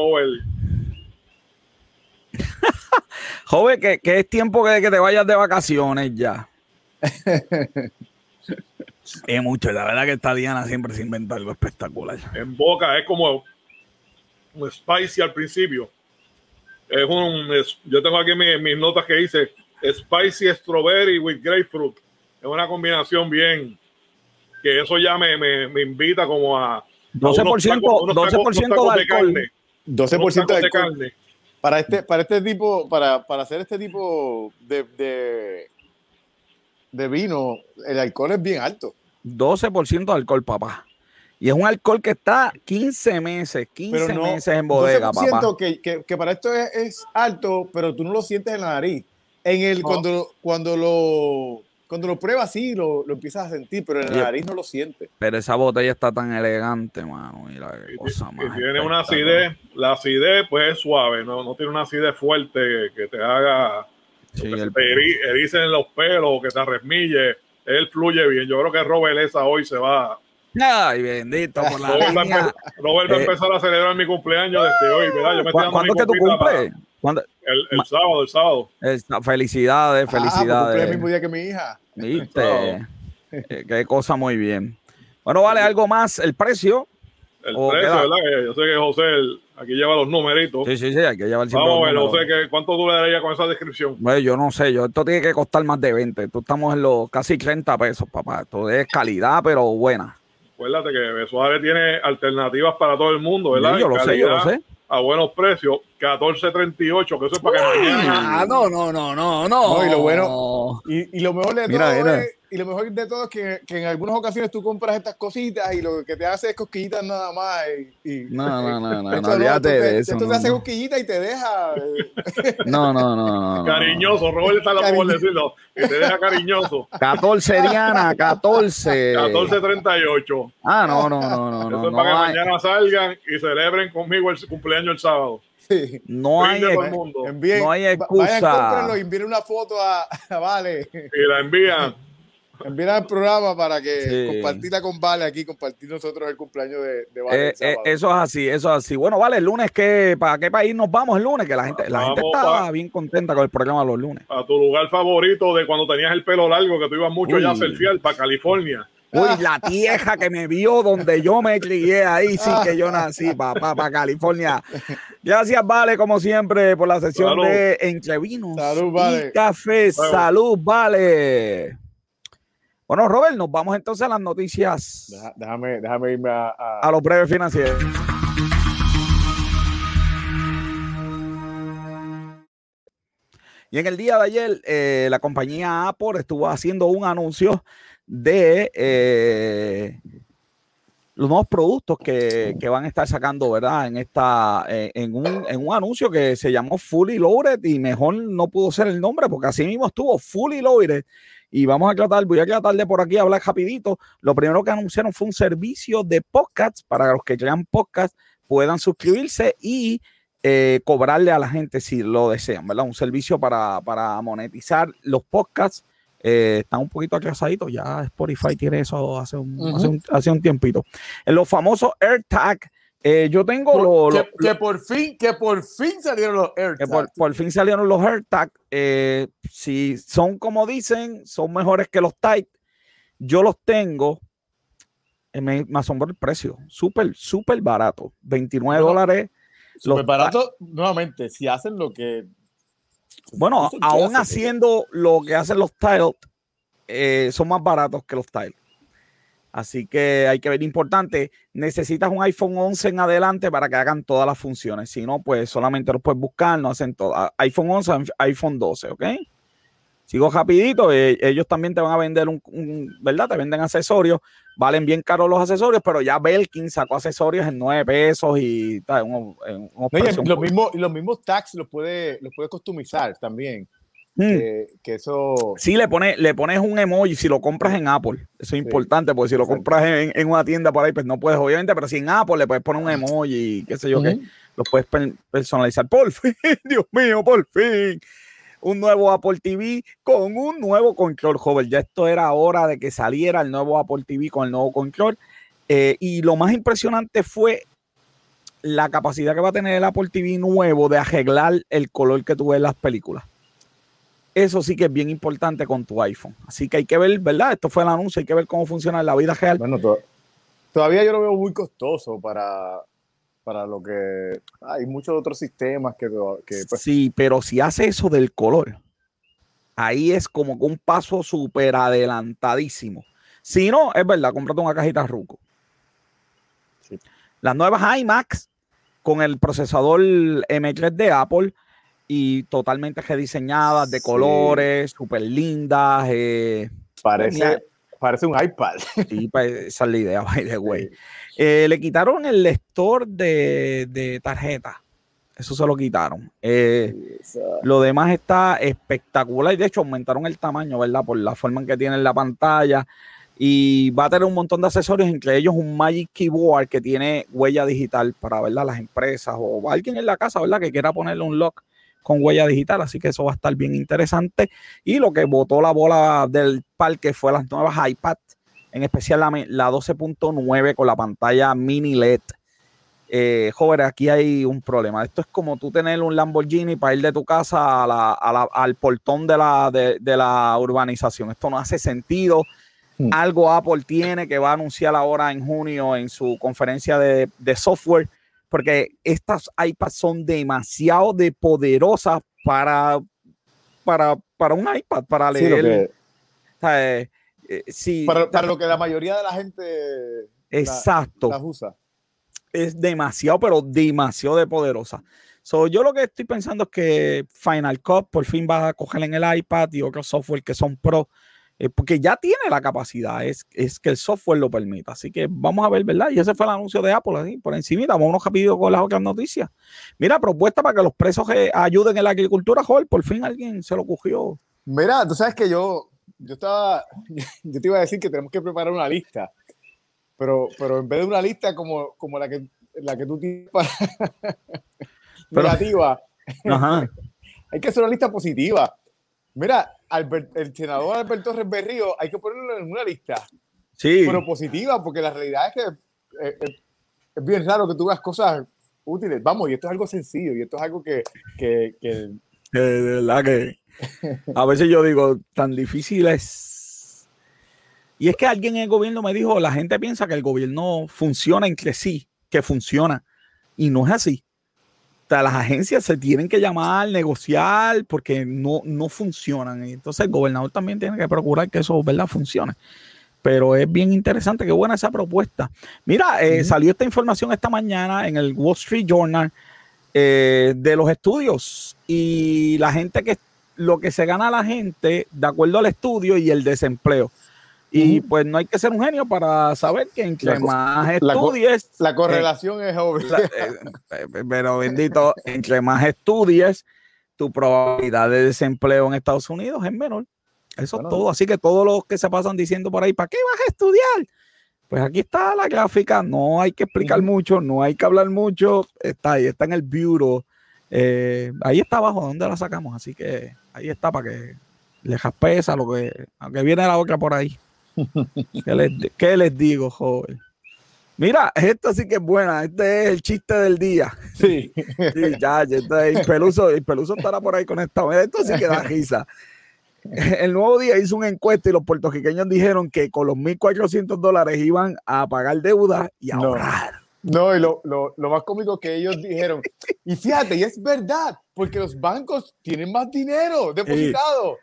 joven. Joven, que, es tiempo que, que te vayas de vacaciones ya. es mucho, la verdad que esta Diana siempre se inventa algo espectacular. En boca es como un spicy al principio. Es un, yo tengo aquí mis, notas que dice spicy strawberry with grapefruit. Es una combinación bien, que eso ya me, me, invita como a 12%, 12 de alcohol. 12% de, carne. Para este, para este tipo, para, para hacer este tipo de, de, de vino, el alcohol es bien alto. 12% de alcohol, papá. Y es un alcohol que está 15 meses, 15 meses en bodega, papá. Que, que, que para esto es, alto, pero tú no lo sientes en la nariz. En el, cuando, cuando lo cuando lo pruebas sí lo, lo, empiezas a sentir, pero en la nariz no lo sientes. Pero esa botella está tan elegante, mano. Mira qué cosa más. Y tiene una acidez, la acidez pues es suave, no, no tiene una acidez fuerte que te haga sí, que te erice en los pelos, que te resmille. Él fluye bien. Yo creo que Robert esa hoy se va. Ay, bendito por la Robert, va a eh, empezar a celebrar mi cumpleaños desde hoy, ¿verdad? Yo me ¿Cuándo es que tú cumples? El, el, sábado, el sábado. felicidades, ah, felicidades. el mismo día que mi hija. Viste. Eh, qué cosa muy bien. Bueno, vale, algo más, el precio. El precio, ¿verdad? Yo sé que José aquí lleva los numeritos. Sí, sí, sí, aquí lleva el Vamos a ver, José, que, ¿cuánto darías con esa descripción? Bueno, yo no sé, yo esto tiene que costar más de 20. Tú estamos en los casi 30 pesos, papá. Esto es calidad, pero buena. Acuérdate que Besuárez tiene alternativas para todo el mundo, ¿verdad? yo lo sé, yo lo sé a buenos precios, 14.38, que eso es para que mañana. Ah, no, no, no, no, no. y lo bueno, y, y lo mejor de todo es y lo mejor de todo es que, que, en algunas ocasiones tú compras estas cositas y lo que te hace es cosquillitas nada más. Y, no, no, no, no, no, olvídate de eso. Esto te hace cosquillitas y te deja. Eh. No, no, no, no. Cariñoso, Robert está la por decirlo, que te deja cariñoso. 14, Diana, 14. 14.38. Ah, no, no, no, no. Eso es para que mañana salgan y celebren conmigo el cumpleaños el sábado. Sí. No, hay, no hay excusa. Vayan, y envíen una foto a, a Vale. Y la envían. Envía el programa para que compartirla con Vale aquí, compartir nosotros el cumpleaños de, Vale. Eh, eh, eso es así, eso es así. Bueno, Vale, el lunes, ¿qué, ¿para qué país nos vamos el lunes? Que la gente, la gente está bien contenta con el programa los lunes. A tu lugar favorito de cuando tenías el pelo largo, que tú ibas mucho ya a selfie, para California. Uy, la tieja que me vio donde yo me crié ahí, sí que yo nací, papá, para California. Gracias, Vale, como siempre, por la sesión de Entrevinos Salud, vale. y Café. Salud, Vale. Bueno, Robert, nos vamos entonces a las noticias. déjame, déjame irme a, a... los breves financieros. Y en el día de ayer, eh, la compañía Apple estuvo haciendo un anuncio de eh, los nuevos productos que, van a estar sacando, ¿verdad? En esta, eh, en, un, en, un, anuncio que se llamó Fully Loaded y mejor no pudo ser el nombre porque así mismo estuvo Fully Loaded y vamos a tratar, voy a tratar de por aquí hablar rapidito. Lo primero que anunciaron fue un servicio de podcasts para los que crean podcasts puedan suscribirse y eh, cobrarle a la gente si lo desean, ¿verdad? Un servicio para, monetizar los podcasts. Eh, están un poquito atrasaditos, ya Spotify tiene eso hace un, hace un, hace un tiempito. En los famosos AirTag eh, yo tengo los. Que, por fin, que por fin salieron los AirTags. Por, fin salieron los AirTags. Eh, si son como dicen, son mejores que los Type. Yo los tengo. Eh, me, asombró el precio. Súper, súper barato. 29 dólares. Súper barato, nuevamente, si hacen lo que. Bueno, aún haciendo lo que hacen los Tile, son más baratos que los Tile. Así que hay que ver importante. Necesitas un iPhone 11 en adelante para que hagan todas las funciones. Si no, pues solamente los puedes buscar, no hacen todo. iPhone 11, iPhone 12, ¿ok? Sigo rapidito. Eh, ellos también te van a vender un, ¿verdad? Te venden accesorios. Valen bien caros los accesorios, pero ya Belkin sacó accesorios en 9 pesos y tal. los, mismos, los mismos tags los puedes los puede customizar también. Mm. Que, eso. Sí, le, pone, le pones un emoji si lo compras en Apple. Eso es importante, porque si lo compras en, una tienda por ahí, pues no puedes, obviamente, pero si en Apple le puedes poner un emoji, qué sé yo, qué, lo puedes personalizar. Por fin, Dios mío, por fin. Un nuevo Apple TV con un nuevo control, joven. Ya esto era hora de que saliera el nuevo Apple TV con el nuevo control. Eh, y lo más impresionante fue la capacidad que va a tener el Apple TV nuevo de arreglar el color que tú ves en las películas. Eso sí que es bien importante con tu iPhone. Así que hay que ver, ¿verdad? Esto fue el anuncio, hay que ver cómo funciona en la vida real. Bueno, todavía yo lo veo muy costoso para, para lo que hay muchos otros sistemas que, pues sí, pero si hace eso del color, ahí es como un paso súper adelantadísimo. Si no, es verdad, cómprate una cajita Ruco. Las nuevas iMacs con el procesador M3 de Apple y totalmente rediseñadas de colores, súper lindas. Eh, parece, parece un iPad. Sí, pues, esa es la idea, by the way. Eh, le quitaron el lector de, de tarjeta. Eso se lo quitaron. Eh, lo demás está espectacular y de hecho aumentaron el tamaño, ¿verdad? Por la forma en que tiene la pantalla. Y va a tener un montón de accesorios, entre ellos un Magic Keyboard que tiene huella digital para ¿verdad? las empresas o alguien en la casa ¿verdad? que quiera ponerle un lock con huella digital. Así que eso va a estar bien interesante. Y lo que botó la bola del parque fue las nuevas iPad, en especial la, la 12.9 con la pantalla mini LED eh, joven, aquí hay un problema. Esto es como tú tener un Lamborghini para ir de tu casa al portón de la, de, la urbanización. Esto no hace sentido. Hmm. Algo Apple tiene que va a anunciar ahora en junio en su conferencia de, software, porque estas iPads son demasiado de poderosas para, para, para un iPad, para leer. Eh, eh, para, lo que la mayoría de la gente Exacto. las usa es demasiado, pero demasiado de poderosa. So, yo lo que estoy pensando es que Final Cut por fin va a coger en el iPad y otros software que son pro, eh, porque ya tiene la capacidad, es, es que el software lo permita. Así que vamos a ver, ¿verdad? Y ese fue el anuncio de Apple, así, por encima. Vamos rápido con las otras noticias. Mira, propuesta para que los presos ayuden en la agricultura, joder, por fin alguien se lo cogió. Mira, tú sabes que yo, yo estaba, yo te iba a decir que tenemos que preparar una lista pero, pero en vez de una lista como, como la, que, la que tú tienes para negativa, hay que hacer una lista positiva. Mira, el senador Alberto Torres Berrío hay que ponerlo en una lista. Sí. Pero positiva, porque la realidad es que eh, eh, es bien raro que tú veas cosas útiles. Vamos, y esto es algo sencillo, y esto es algo que... que, que... de verdad que a veces yo digo, tan difícil es y es que alguien en el gobierno me dijo, la gente piensa que el gobierno funciona entre sí, que funciona. Y no es así. Las agencias se tienen que llamar, negociar, porque no, no funcionan. Entonces el gobernador también tiene que procurar que eso, ¿verdad?, funcione. Pero es bien interesante, qué buena esa propuesta. Mira, eh, salió esta información esta mañana en el Wall Street Journal eh, de los estudios y la gente que lo que se gana la gente de acuerdo al estudio y el desempleo. Y pues no hay que ser un genio para saber que entre más estudies. La, correlación es obvia. Eh, eh, pero bendito, entre más estudies, tu probabilidad de desempleo en Estados Unidos es menor. Eso es todo. Así que todos los que se pasan diciendo por ahí, ¿para qué vas a estudiar? Pues aquí está la gráfica. No hay que explicar mucho, no hay que hablar mucho. Está ahí, está en el bureau. Eh, ahí está abajo, ¿dónde la sacamos? Así que ahí está para que le jaspesa lo que, aunque viene la otra por ahí. ¿Qué les, digo, joven? Mira, esto sí que es buena. Este es el chiste del día. Sí. ya, este, el, peluso, el peluso estará por ahí conectado. Esto sí que da risa. El nuevo día hizo una encuesta y los puertorriqueños dijeron que con los 1.400 dólares iban a pagar deuda y ahorrar. No, y lo, más cómico que ellos dijeron, y fíjate, y es verdad, porque los bancos tienen más dinero depositado.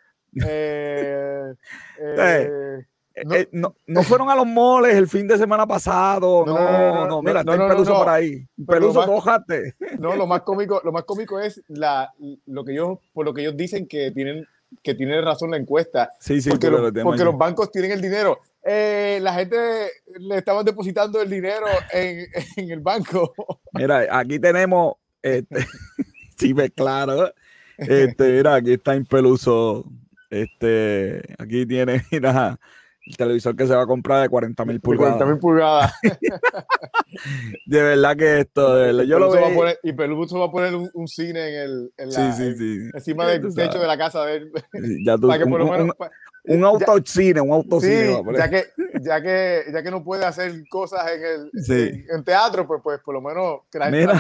Eh, eh, eh, eh, no, no, fueron a los moles el fin de semana pasado. No, no, mira, está el peluso por ahí. Peluso, mojate. No, lo más cómico, lo más cómico es la, lo que ellos, por lo que ellos dicen que tienen, que tiene razón la encuesta. Sí, sí, porque, porque los bancos tienen el dinero. Eh, la gente le estaban depositando el dinero en, en el banco. Mira, aquí tenemos, este, sí, ve claro. Este, mira, aquí está en peluso. Este, aquí tiene, mira el televisor que se va a comprar de 40 mil pulgadas. 40 mil pulgadas. de verdad que esto, de verdad, yo lo veo. Poner, y Peluso va a poner un, cine en el, en la, sí, sí, sí. encima del techo de la casa de él. Ya tú, para que por lo menos, un, un, autocine, un autocine. Sí, ya que, ya, que, ya que no puede hacer cosas en el en, teatro, pues, pues por lo menos que la gente.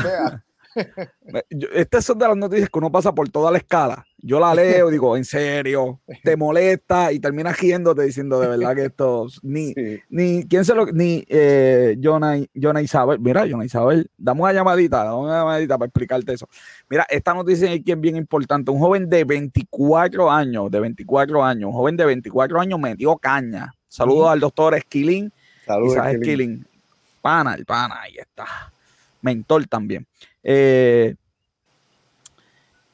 Estas son de las noticias que uno pasa por toda la escala yo la leo y digo, en serio, te molesta y terminas riéndote diciendo de verdad que esto, ni, ni, ¿quién se lo, ni eh, Jonah, Isabel, mira, Jonah Isabel, dame una llamadita, dame una llamadita para explicarte eso. Mira, esta noticia es bien importante, un joven de 24 años, de 24 años, un joven de 24 años metió caña. Saludos al doctor Esquilín. Saludos, Esquilín. Pana, el pana, ahí está. Mentor también. Eh,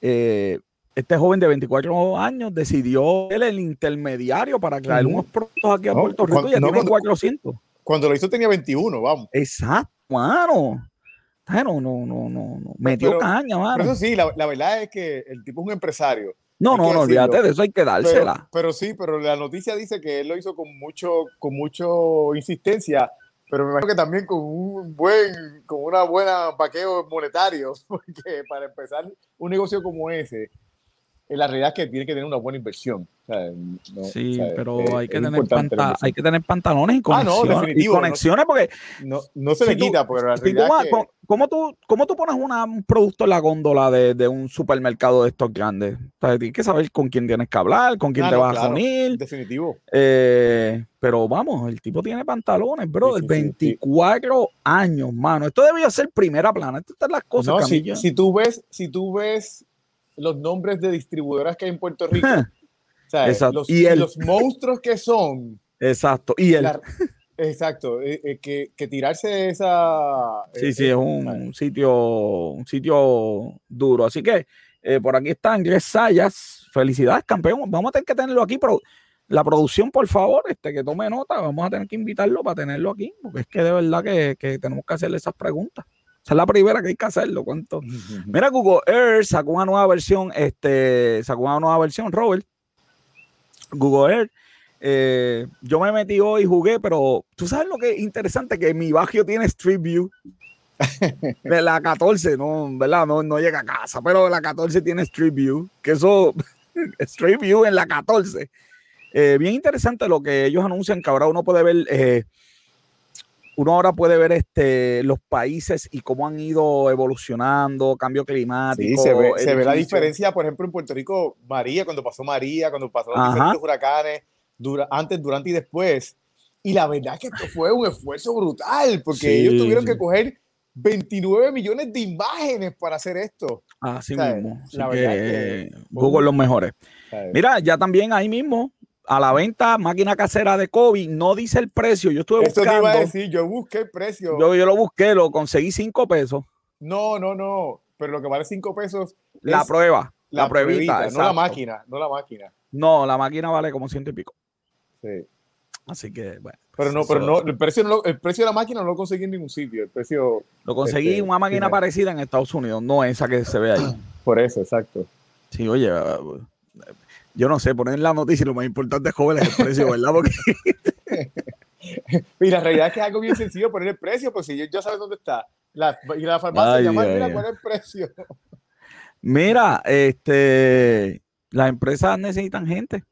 eh, este joven de 24 años decidió él el intermediario para traer unos productos aquí a Puerto Rico y ya tiene 400. Cuando lo hizo tenía 21, vamos. Exacto, mano. No, no, no, no, Metió caña, mano. Pero eso sí, la, verdad es que el tipo es un empresario. No, no, no, olvídate de eso, hay que dársela. Pero, sí, pero la noticia dice que él lo hizo con mucho, con mucho insistencia, pero me imagino que también con un buen, con una buena paqueo monetario, porque para empezar un negocio como ese, la realidad es que tiene que tener una buena inversión. sí, pero hay, que tener hay que tener pantalones y conexiones. Ah, no, y conexiones porque no, no se le quita, la realidad es que... ¿cómo, tú, ¿Cómo tú pones un producto en la góndola de, de, un supermercado de estos grandes? O tienes que saber con quién tienes que hablar, con quién te vas a unir. Definitivo. Eh, pero vamos, el tipo tiene pantalones, bro, sí, 24 años, mano. Esto debió ser primera plana. Estas son las cosas. No, si, si, tú ves, si tú ves los nombres de distribuidoras que hay en Puerto Rico. Los, y los monstruos que son. Exacto. Y el. exacto. Eh, eh, que, que, tirarse esa. Sí, sí, es un, sitio, un sitio duro. Así que eh, por aquí está Andrés Sayas. Felicidades, campeón. Vamos a tener que tenerlo aquí, pero la producción, por favor, este, que tome nota. Vamos a tener que invitarlo para tenerlo aquí, porque es que de verdad que, que tenemos que hacerle esas preguntas. Esa es la primera que hay que hacerlo. ¿Cuánto? Mira, Google Earth sacó una nueva versión, este, sacó una nueva versión, Robert. Google Earth. Eh, yo me metí hoy y jugué, pero tú sabes lo que es interesante, que mi barrio tiene Street View. de la 14, no, ¿verdad? No, no llega a casa, pero la 14 tiene Street View, que eso, Street View en la 14. Eh, bien interesante lo que ellos anuncian, que ahora uno puede ver eh, uno ahora puede ver este, los países y cómo han ido evolucionando, cambio climático. Sí, se ve, la diferencia, por ejemplo, en Puerto Rico, María, cuando pasó María, cuando pasó los diferentes huracanes, antes, durante y después. Y la verdad es que esto fue un esfuerzo brutal, porque ellos tuvieron que coger 29 millones de imágenes para hacer esto. Así mismo. la verdad que, Google los mejores. Mira, ya también ahí mismo a la venta máquina casera de COVID, no dice el precio. Yo estuve buscando. Eso te iba a decir, yo busqué el precio. Yo, yo lo busqué, lo conseguí cinco pesos. No, no, no. Pero lo que vale cinco pesos. La prueba. La, la pruebita, no la máquina, no la máquina. No, la máquina vale como ciento y pico. Sí. Así que, bueno. Pero no, pero no, el precio, no, el precio de la máquina no lo conseguí en ningún sitio. El precio. Lo conseguí en este, una máquina parecida en Estados Unidos, no esa que se ve ahí. Por eso, exacto. Sí, oye, yo no sé, poner la noticia lo más importante es joven el precio, ¿verdad? Porque... y la realidad es que es algo bien sencillo poner el precio, pues si ya sabes dónde está. La, y la farmacia llama, mira, cuál el precio. Mira, este, las empresas necesitan gente.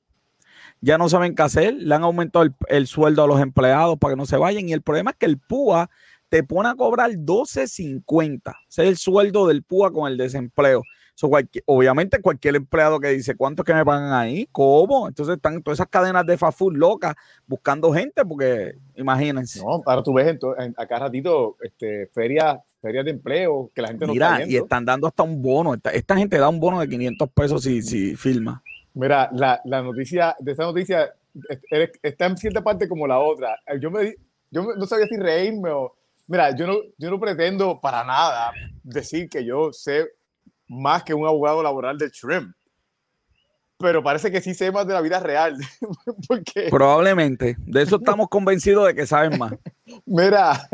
Ya no saben qué hacer, le han aumentado el, el sueldo a los empleados para que no se vayan. Y el problema es que el PUA te pone a cobrar 12.50. Ese es el sueldo del PUA con el desempleo obviamente cualquier empleado que dice, ¿cuánto es que me pagan ahí? ¿Cómo? Entonces están todas esas cadenas de fast food locas buscando gente porque imagínense. No, ahora tú ves en, acá ratito este, ferias, ferias de empleo que la gente no Mira, y están dando hasta un bono. Esta, gente da un bono de 500 pesos si, si filma. Mira, la, la noticia, de esta noticia está en cierta parte como la otra. Yo, me, yo no sabía si reírme o... Mira, yo no, yo no pretendo para nada decir que yo sé más que un abogado laboral del shrimp. Pero parece que sí sé más de la vida real. Porque... Probablemente. De eso estamos convencidos de que saben más. Mira,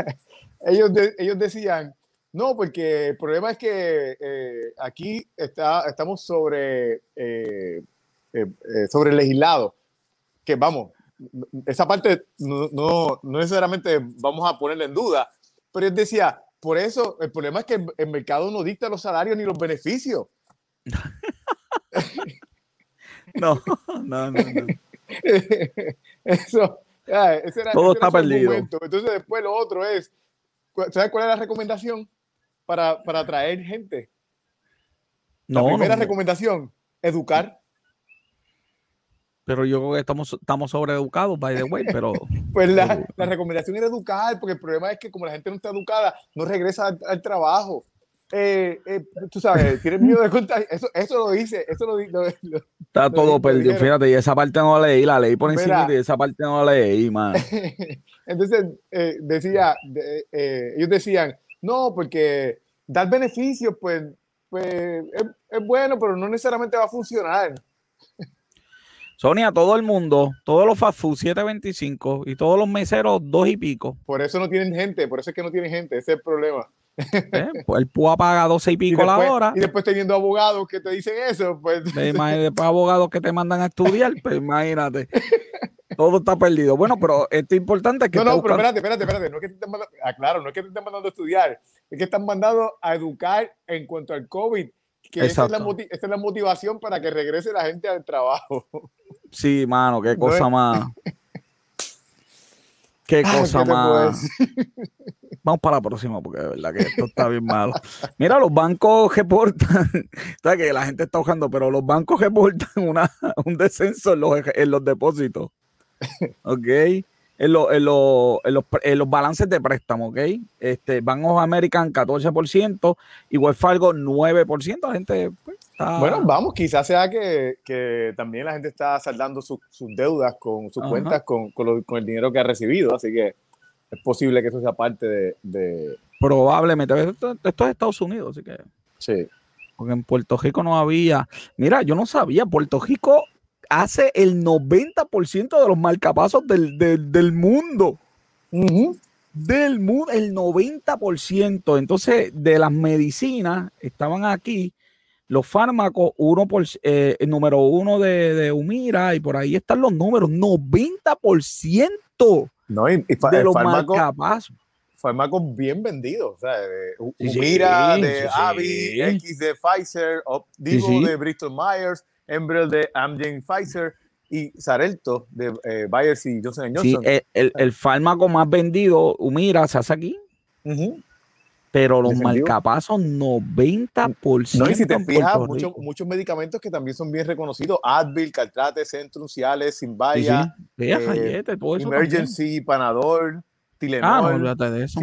ellos, ellos decían, no, porque el problema es que eh, aquí está, estamos sobre, eh, eh, sobre el legislado. Que vamos, esa parte no, no, no necesariamente vamos a ponerla en duda, pero él decía, por eso, el problema es que el, mercado no dicta los salarios ni los beneficios. no, no, no, Eso, ese era, Todo está perdido. Entonces, después lo otro es, ¿sabes cuál es la recomendación para, para atraer gente? La primera recomendación, educar. Pero yo creo que estamos, estamos sobreeducados, by the way, pero... pues la, la, recomendación era educar, porque el problema es que como la gente no está educada, no regresa al, trabajo. Eh, eh, tú sabes, tienes miedo de contar. Eso, eso lo dice, eso lo, lo, Está todo perdido, fíjate, y esa parte no la leí, la leí por encima y esa parte no la leí, man. Entonces, eh, decía, ellos decían, no, porque dar beneficios, pues, pues es, es bueno, pero no necesariamente va a funcionar. Sonia, todo el mundo, todos los fast food 7.25 y todos los meseros dos y pico. Por eso no tienen gente, por eso es que no tienen gente, ese es el problema. ¿Eh? Pues el PUA paga 12 y pico la hora. Y después teniendo abogados que te dicen eso, pues. Después abogados que te mandan a estudiar, pues imagínate. Todo está perdido. Bueno, pero esto es importante que. No, no, pero espérate, espérate, espérate. No es que te están mandando, aclaro, no es que te están mandando a estudiar, es que están mandando a educar en cuanto al COVID que esa es, la motivación para que regrese la gente al trabajo. Sí, mano, qué cosa más. Qué cosa más. Vamos para la próxima, porque de verdad que esto está bien malo. Mira, los bancos reportan, está que la gente está ahogando, pero los bancos reportan una, un descenso en los, en los depósitos. ¿Ok? En, los, balances de préstamo, ¿ok? Este, Bank of American 14% y Wells Fargo 9%. La gente pues, Bueno, vamos, quizás sea que, también la gente está saldando sus deudas con sus cuentas con, el dinero que ha recibido, así que es posible que eso sea parte de... Probablemente. Esto, esto, es Estados Unidos, así que... Sí. Porque en Puerto Rico no había... Mira, yo no sabía, Puerto Rico hace el 90% de los marcapasos del, mundo. Del mundo, el 90%. Entonces, de las medicinas estaban aquí, los fármacos, uno por, eh, el número uno de, de, Humira, y por ahí están los números, 90% no, y, de los marcapasos fármacos bien vendidos. O sea, de Humira, de Avi, X de Pfizer, Opdivo de Bristol Myers, Embrel de Amgen Pfizer y Sarelto de eh, Bayer y Johnson Johnson. Sí, el, fármaco más vendido, Humira, se hace aquí. Pero los marcapasos, 90%. No, y si te fijas, muchos, muchos medicamentos que también son bien reconocidos: Advil, Caltrate, Centrum, Ciales, Simbaya, eh, Emergency, Panadol, Tilenol, ah, no, de eso,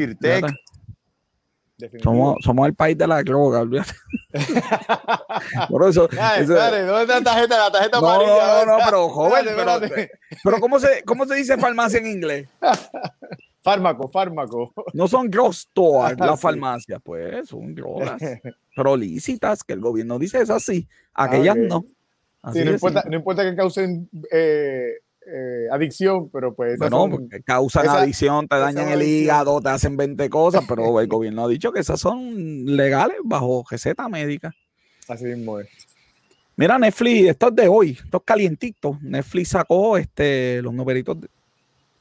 somos, somos el país de la droga, olvídate. Por eso. Ay, ¿dónde está la tarjeta? La tarjeta no, No, no, pero joven, pero, pero ¿cómo, se, ¿cómo se dice farmacia en inglés? fármaco, fármaco. No son drugstores las farmacias, pues son drogas, pero lícitas, que el gobierno dice es así. Aquellas ah, no. sí, no, importa, no importa que causen eh, eh, adicción, pero pues... Bueno, causan adicción, te dañan el hígado, te hacen 20 cosas, pero el gobierno ha dicho que esas son legales bajo receta médica. Así mismo es. Mira, Netflix, esto es de hoy, esto es calientito. Netflix sacó este, los numeritos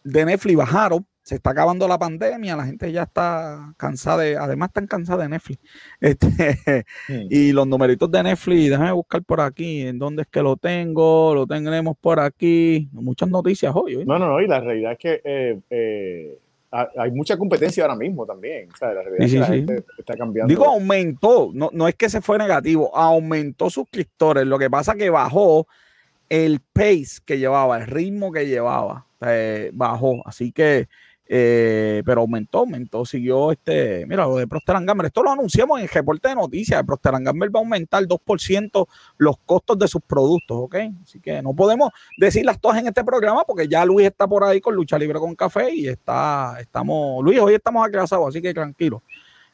de Netflix, bajaron se está acabando la pandemia, la gente ya está cansada de, además están cansadas de Netflix. Este, Y los numeritos de Netflix, déjame buscar por aquí, en dónde es que lo tengo, lo tendremos por aquí. Muchas noticias hoy. No, no, no, y la realidad es que eh, eh, hay mucha competencia ahora mismo también. O sea, la realidad es que la gente está cambiando. Digo, aumentó, no, no es que se fue negativo, aumentó suscriptores. Lo que pasa que bajó el pace que llevaba, el ritmo que llevaba, eh, bajó. Así que eh, pero aumentó, aumentó, siguió este, mira, lo de Procter Gamble, esto lo anunciamos en el reporte de noticias, Procter Gamble va a aumentar 2% los costos de sus productos, ¿ok? Así que no podemos decirlas todas en este programa porque ya Luis está por ahí con Lucha Libre con Café y está, estamos, Luis, hoy estamos atrasados, así que tranquilo.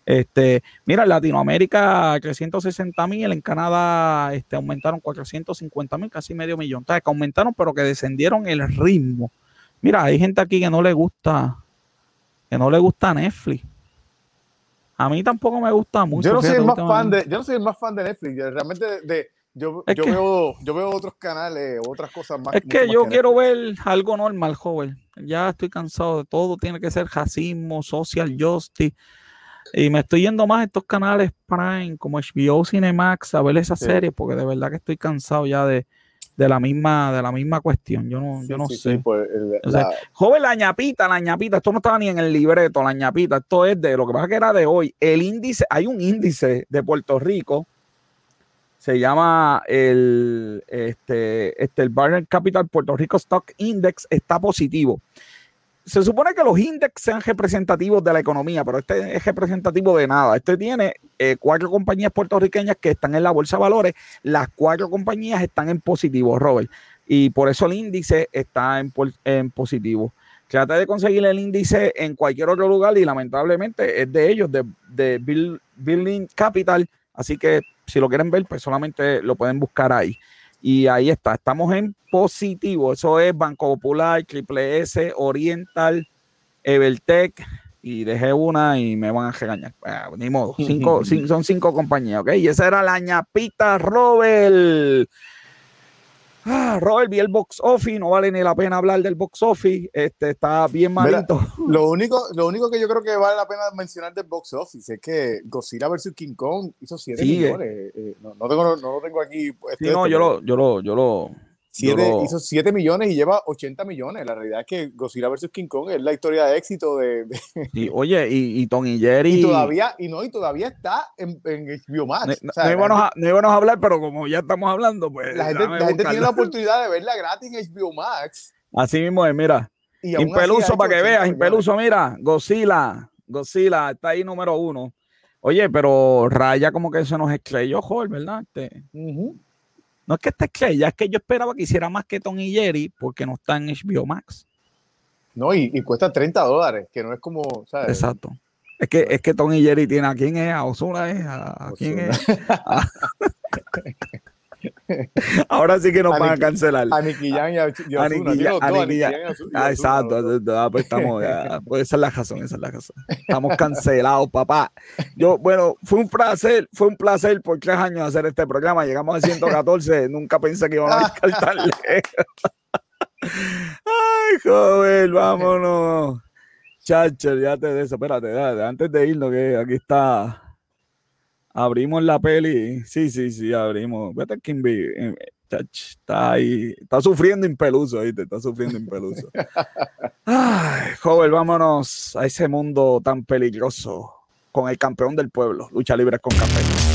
Este, mira, en Latinoamérica 360 mil, en Canadá este, aumentaron 450 mil, casi medio millón. que aumentaron, pero que descendieron el ritmo. Mira, hay gente aquí que no le gusta que no le gusta Netflix. A mí tampoco me gusta mucho. Yo no soy el más fan de, yo no soy el más fan de Netflix. Realmente de, yo, yo, veo, yo veo otros canales, otras cosas más. Es que yo quiero ver algo normal, joven. Ya estoy cansado de todo. Tiene que ser racismo, social justice. Y me estoy yendo más a estos canales Prime, como HBO Cinemax, a ver esas series, porque de verdad que estoy cansado ya de, de la misma, de la misma cuestión. Yo no, yo no sé. Pues, joven, la ñapita, la ñapita, esto no estaba ni en el libreto, la ñapita, esto es de lo que pasa que era de hoy. El índice, hay un índice de Puerto Rico, Se llama el, este, este, el Barner Capital Puerto Rico Stock Index, está positivo. Se supone que los índices sean representativos de la economía, pero este es representativo de nada. Este tiene eh, cuatro compañías puertorriqueñas que están en la bolsa de valores. Las cuatro compañías están en positivo, Robert. Y por eso el índice está en, positivo. Trate de conseguir el índice en cualquier otro lugar y lamentablemente es de ellos, de, de Building Capital. Así que si lo quieren ver, pues solamente lo pueden buscar ahí. Y ahí está, estamos en positivo. Eso es Banco Popular, Triple S, Oriental, Evertech. Y dejé una y me van a regañar. ni modo, son cinco compañías, ¿ok? Y esa era la ñapita Robert. Ah, Robert, vi el box office, no vale ni la pena hablar del box office, este está bien malito. lo, único, lo único que yo creo que vale la pena mencionar del box office es que Godzilla vs. King Kong hizo 7 millones. Eh, no, tengo, no, lo tengo aquí. Sí, no, yo lo, yo lo, yo lo, Hizo 7 millones y lleva 80 millones. La realidad es que Godzilla vs. King Kong es la historia de éxito de. oye, y, y Tom y Jerry. Y todavía, y no, y todavía está en, en HBO Max. No, o íbamos a, no, a, hablar, pero como ya estamos hablando, pues. La gente, la gente tiene la oportunidad de verla gratis en HBO Max. Así mismo es, mira. Impeluso para que veas, Impeluso, mira, Godzilla, Godzilla, está ahí número uno. Oye, pero Raya como que se nos estrelló, joder, ¿verdad? Este, no es que esté ya es que yo esperaba que hiciera más que Tony y Jerry porque no está en HBO Max. No, y, cuesta 30 dólares, que no es como, ¿sabes? Exacto. Es que, es que Tony y Jerry tiene a quién es, a Osuna es, a, quién es. Ahora sí que nos van a cancelar. A Nicky y a, Ah, exacto. Ah, pues estamos, pues esa es la razón, esa es la razón. Estamos cancelados, papá. Yo, bueno, fue un placer, fue un placer por tres años hacer este programa. Llegamos a 114, nunca pensé que íbamos a descartarle. Ay, joven, vámonos. Chacho, ya te de eso. Espérate, antes de irnos, que aquí está Abrimos la peli. Sí, sí, sí, abrimos. Vete Kimby. Eh, está ahí. Está sufriendo impeluso, ahí está sufriendo impeluso. Ay, joven, vámonos a ese mundo tan peligroso con el campeón del pueblo. Lucha libre con café.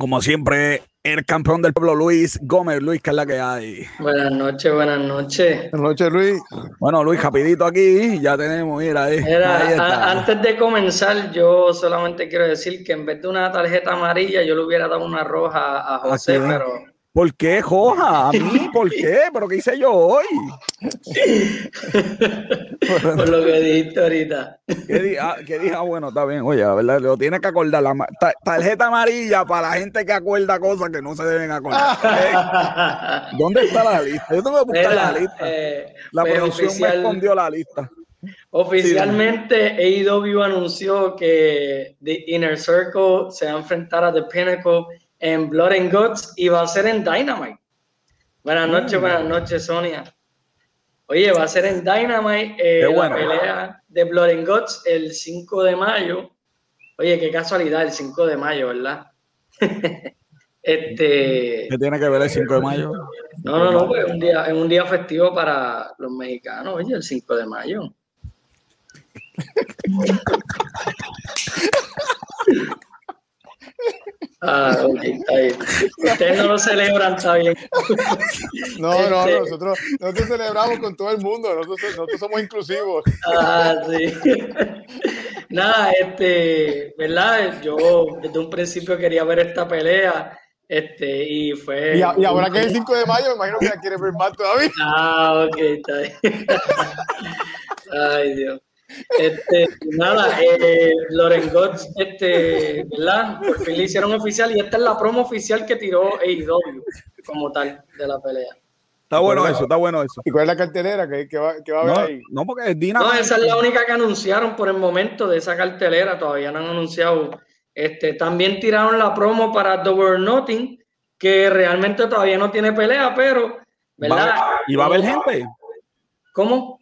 Como siempre, el campeón del pueblo, Luis Gómez. Luis, ¿qué es la que hay? Buenas noches, buenas noches. Buenas noches, Luis. Bueno, Luis, rapidito aquí, ya tenemos, mira ahí. antes de comenzar, yo solamente quiero decir que en vez de una tarjeta amarilla, yo le hubiera dado una roja a José, pero ¿Por qué, Joja? ¿A mí? ¿Por qué? ¿Pero qué hice yo hoy? Por lo que dijiste ahorita. ¿Qué dije? Ah, ah, bueno, está bien. Oye, la verdad, lo tiene que acordar. La tarjeta amarilla para la gente que acuerda cosas que no se deben acordar. ¿Dónde está la lista? Yo tengo que buscar la lista. Eh, la pues, producción me escondió la lista. Oficialmente, AEW anunció que The Inner Circle se va a enfrentar a The Pinnacle en Blood and Guts y va a ser en Dynamite. Buenas mm. noches, buenas noches, Sonia. Oye, va a ser en Dynamite eh, la pelea de Blood and Guts el 5 de mayo. Oye, qué casualidad, el 5 de mayo, ¿verdad? este, ¿Qué tiene que ver el 5 de mayo? No, no, no, pues es un día, es un día festivo para los mexicanos, oye, el 5 de mayo. Ah, ok, está bien. Ustedes no lo celebran, está bien. No, no, este- nosotros, nosotros celebramos con todo el mundo, nosotros, nosotros somos inclusivos. Ah, sí. Nada, este, ¿verdad? Yo desde un principio quería ver esta pelea. Este, y fue. Y, ahora que es el 5 de mayo, me imagino que la quiere ver más todavía. Ah, ok, está bien. Ay, Dios. Este, nada, eh, Loren este, ¿verdad? Por fin le hicieron oficial y esta es la promo oficial que tiró AEW como tal de la pelea. Está bueno eso, está bueno eso. ¿Y cuál es la cartelera que, que va, que va a haber no, ahí? No, porque es Dina. No, esa es la única que anunciaron por el momento de esa cartelera, todavía no han anunciado. Este, también tiraron la promo para The World Nothing, que realmente todavía no tiene pelea, pero, ¿verdad? ¿Y va a haber gente? ¿Cómo?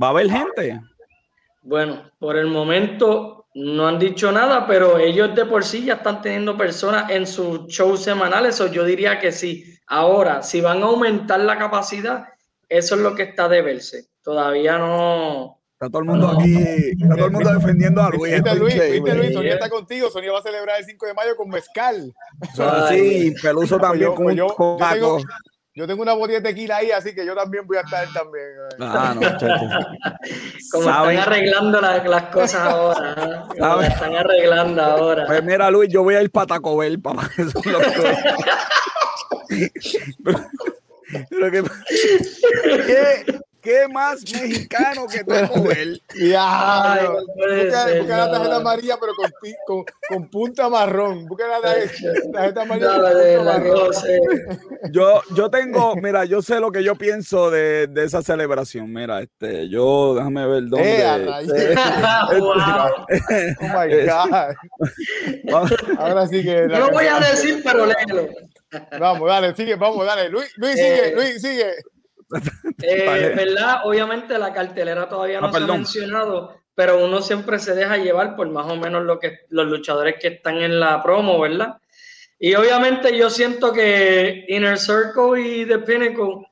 ¿Va a haber gente? Bueno, por el momento no han dicho nada, pero ellos de por sí ya están teniendo personas en sus shows semanales, o yo diría que sí. Ahora, si van a aumentar la capacidad, eso es lo que está de verse. Todavía no. Está todo el mundo aquí, está todo el mundo defendiendo a Luis. ¿Viste, Luis? ¿Viste, Luis? Sonia está contigo. Sonia va a celebrar el 5 de mayo con mezcal. Sí, Peluso también con, yo, yo, tengo, yo tengo una botella de tequila ahí, así que yo también voy a estar también. Ah, no, Como están arreglando la, las cosas ahora. ¿eh? Están arreglando ahora. Pues mira, Luis, yo voy a ir para Taco Bell, papá. Eso es lo que... pero, que... ¿Qué? ¿Qué más mexicano que Taco Bell? Ya, busca, busca la tarjeta amarilla, pero con, con, con, punta marrón. Busca la tarjeta amarilla. Con punta marrón. Yo, yo tengo, mira, yo sé lo que yo pienso de, de esa celebración. Mira, este, yo, déjame ver dónde. Eh, wow. oh my God. Ahora sí que. No lo voy a decir, pero léelo. Vamos, dale, sigue, vamos, dale. Luis, Luis, sigue, eh, Luis, sigue. Eh, ¿Verdad? Obviamente la cartelera todavía no ah, se ha mencionado, pero uno siempre se deja llevar por más o menos lo que los luchadores que están en la promo, ¿verdad? Y obviamente yo siento que Inner Circle y The Pinnacle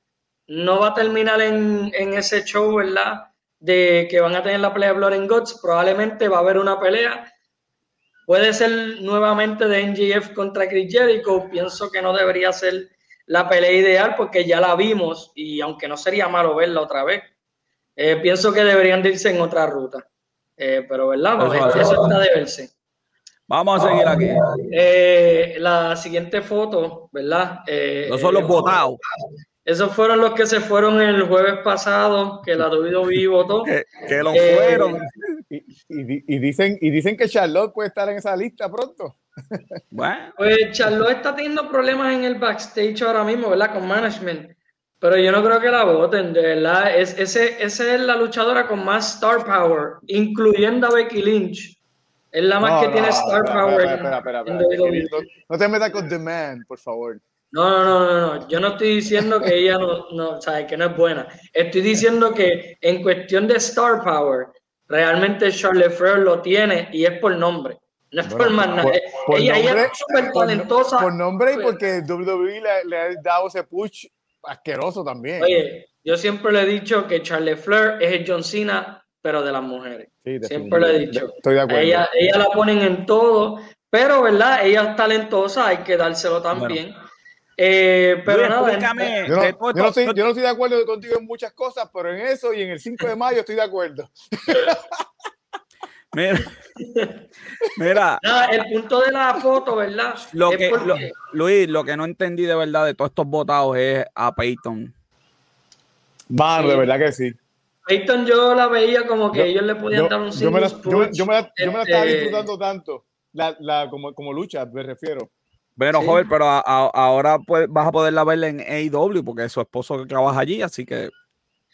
no va a terminar en, en ese show, ¿verdad? De que van a tener la pelea Blood and Guts. Probablemente va a haber una pelea. Puede ser nuevamente de NGF contra Chris Jericho. Pienso que no debería ser la pelea ideal porque ya la vimos y aunque no sería malo verla otra vez, eh, pienso que deberían irse en otra ruta. Eh, pero, ¿verdad? eso, está de verse. Vamos a seguir aquí. Eh, la siguiente foto, ¿verdad? no son los votados. Esos fueron los que se fueron el jueves pasado, que la WWE votó. que, que lo fueron. Y, y, y, dicen, y dicen que Charlotte puede estar en esa lista pronto. Bueno. Pues Charlotte está teniendo problemas en el backstage ahora mismo, ¿verdad? Con management. Pero yo no creo que la voten, de verdad. Es, ese, esa es la luchadora con más star power, incluyendo a Becky Lynch. Es la más no, que no, tiene star espera, power. Espera, espera, espera, no, te metas con The Man, por favor. No, no, no, no, no. Yo no estoy diciendo que ella no, no, sabe que no es buena. Estoy diciendo que en cuestión de star power, realmente Charlotte Flair lo tiene y es por nombre. No es bueno, por más nada. Por, por ella, nombre, ella, es súper talentosa. Por, por, nombre y porque WWE le, le, ha dado ese push asqueroso también. Oye, yo siempre le he dicho que Charlie Flair es el John Cena, pero de las mujeres. Sí, siempre le he dicho. Estoy de acuerdo. Ella, ella la ponen en todo, pero ¿verdad? Ella es talentosa, hay que dárselo también. Bueno. Eh, pero nada, explícame, yo, no, yo, no estoy, yo no estoy de acuerdo contigo en muchas cosas, pero en eso y en el 5 de mayo estoy de acuerdo. Mira, mira. Nada, el punto de la foto, ¿verdad? Lo que, porque... lo, Luis, lo que no entendí de verdad de todos estos votados es a Peyton. Sí. de verdad que sí. Peyton yo la veía como que yo, ellos le podían yo, dar un yo me, la, yo, yo, me la, yo me la estaba disfrutando tanto, la, la, como, como lucha, me refiero. Bueno, sí. joven, pero a, a, ahora pues, vas a poderla ver en AEW porque es su esposo que trabaja allí, así que.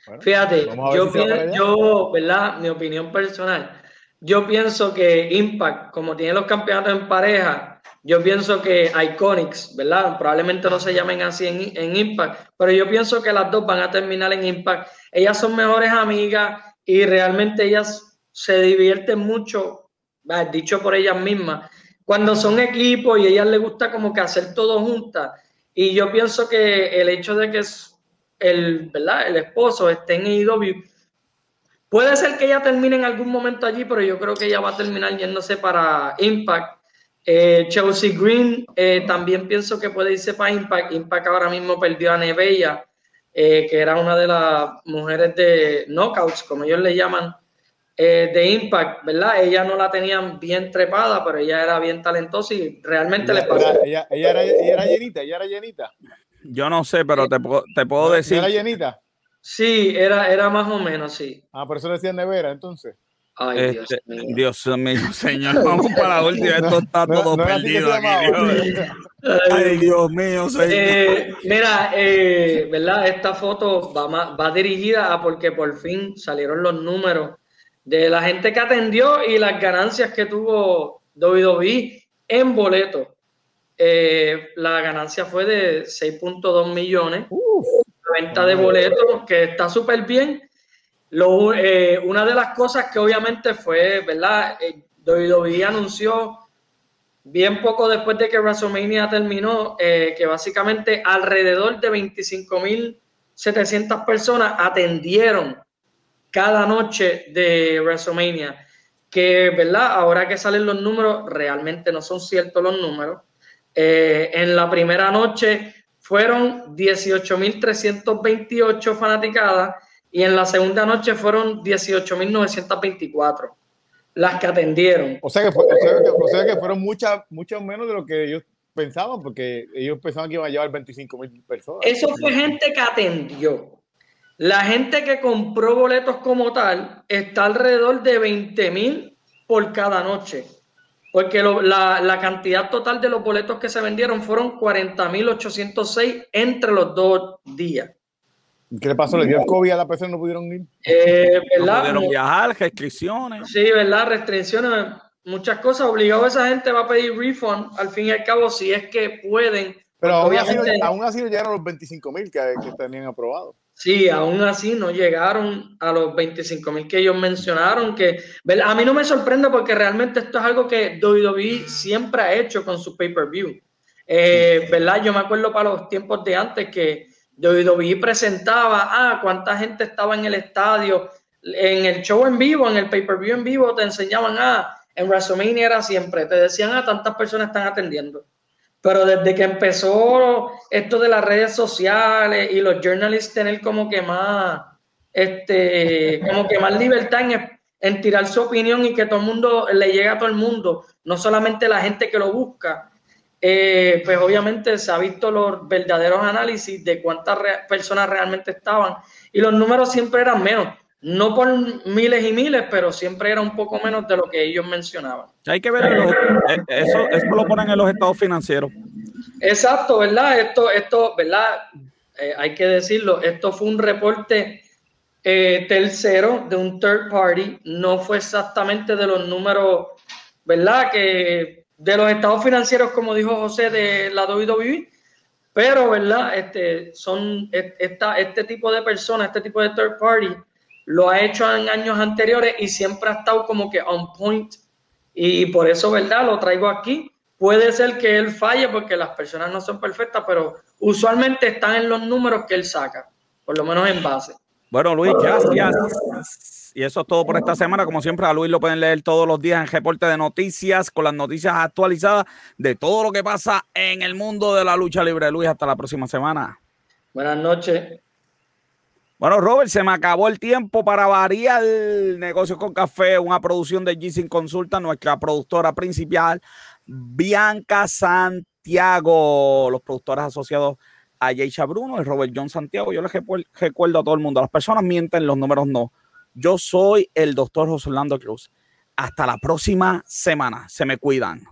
Bueno, Fíjate, yo, si yo, ¿verdad? Mi opinión personal yo pienso que Impact, como tiene los campeonatos en pareja, yo pienso que Iconics, ¿verdad? Probablemente no se llamen así en, Impact, pero yo pienso que las dos van a terminar en Impact. Ellas son mejores amigas y realmente ellas se divierten mucho, dicho por ellas mismas, cuando son equipos y a ellas les gusta como que hacer todo juntas. Y yo pienso que el hecho de que el, ¿verdad? el esposo esté en IW Puede ser que ella termine en algún momento allí, pero yo creo que ella va a terminar yéndose para Impact. Eh, Chelsea Green eh, también pienso que puede irse para Impact. Impact ahora mismo perdió a Nebella, eh, que era una de las mujeres de Knockouts, como ellos le llaman, eh, de Impact, ¿verdad? Ella no la tenían bien trepada, pero ella era bien talentosa y realmente ella, le pasó. Ella, ella, era, ella era llenita, ella era llenita. Yo no sé, pero te, te puedo decir. ¿Era llenita? Sí, era, era más o menos, sí. Ah, por eso le decían nevera, entonces. Ay, este, Dios, mío. Dios mío, señor, vamos para la última. Esto está no, todo no perdido aquí. Dios. Ay, Dios mío, señor. Eh, mira, eh, ¿verdad? Esta foto va, va dirigida a porque por fin salieron los números de la gente que atendió y las ganancias que tuvo WWE en boleto. Eh, la ganancia fue de 6.2 millones. Uf venta de boletos, que está súper bien. eh, una de las cosas que obviamente fue, ¿verdad? Eh, WWE anunció bien poco después de que WrestleMania terminó, eh, que básicamente alrededor de 25.700 personas atendieron cada noche de WrestleMania. Que, ¿verdad? Ahora que salen los números, realmente no son ciertos los números. en la primera noche fueron 18.328 fanaticadas y en la segunda noche fueron 18.924 las que atendieron. O sea que, o sea que, fueron muchas, muchas menos de lo que ellos pensaban, porque ellos pensaban que iban a llevar 25.000 personas. Eso fue gente que atendió. La gente que compró boletos como tal está alrededor de 20.000 por cada noche porque la, la, cantidad total de los boletos que se vendieron fueron 40.806 entre los dos días. ¿Qué le pasó? ¿Le dio el COVID a la persona no pudieron ir? Eh, ¿verdad? No pudieron viajar, restricciones. Sí, ¿verdad? Restricciones, muchas cosas. Obligado esa gente va a pedir refund, al fin y al cabo, si es que pueden. Pero aún, obviamente, así, aún así llegaron los 25 mil que, que tenían aprobado. Sí, aún así no llegaron a los 25 mil que ellos mencionaron. Que a mí no me sorprende porque realmente esto es algo que WWE siempre ha hecho con su pay-per-view. Eh, ¿Verdad? Yo me acuerdo para los tiempos de antes que WWE presentaba, ah, cuánta gente estaba en el estadio, en el show en vivo, en el pay-per-view en vivo, te enseñaban, ah, en WrestleMania era siempre, te decían, ah, tantas personas están atendiendo. Pero desde que empezó esto de las redes sociales y los journalists tener como que más, este, como que más libertad en, tirar su opinión y que todo el mundo le llegue a todo el mundo, no solamente la gente que lo busca, eh, pues obviamente se ha visto los verdaderos análisis de cuántas personas realmente estaban y los números siempre eran menos no por miles y miles, pero siempre era un poco menos de lo que ellos mencionaban. Hay que ver, eh, eso, eso lo ponen en los estados financieros. Exacto, ¿verdad? Esto, esto ¿verdad? Eh, hay que decirlo, esto fue un reporte eh, tercero de un third party, no fue exactamente de los números, ¿verdad? Que de los estados financieros, como dijo José, de la WWE, pero, ¿verdad? Este, son esta, este tipo de personas, este tipo de third party, lo ha hecho en años anteriores y siempre ha estado como que on point. Y por eso, ¿verdad? Lo traigo aquí. Puede ser que él falle porque las personas no son perfectas, pero usualmente están en los números que él saca, por lo menos en base. Bueno, Luis, gracias. Y eso es todo por esta semana. Como siempre, a Luis lo pueden leer todos los días en Reporte de Noticias, con las noticias actualizadas de todo lo que pasa en el mundo de la lucha libre. Luis, hasta la próxima semana. Buenas noches. Bueno, Robert, se me acabó el tiempo para variar el negocio con café, una producción de G Consulta, nuestra productora principal, Bianca Santiago, los productores asociados a Yeisha Bruno y Robert John Santiago. Yo les recuerdo a todo el mundo, las personas mienten, los números no. Yo soy el doctor José Orlando Cruz. Hasta la próxima semana. Se me cuidan.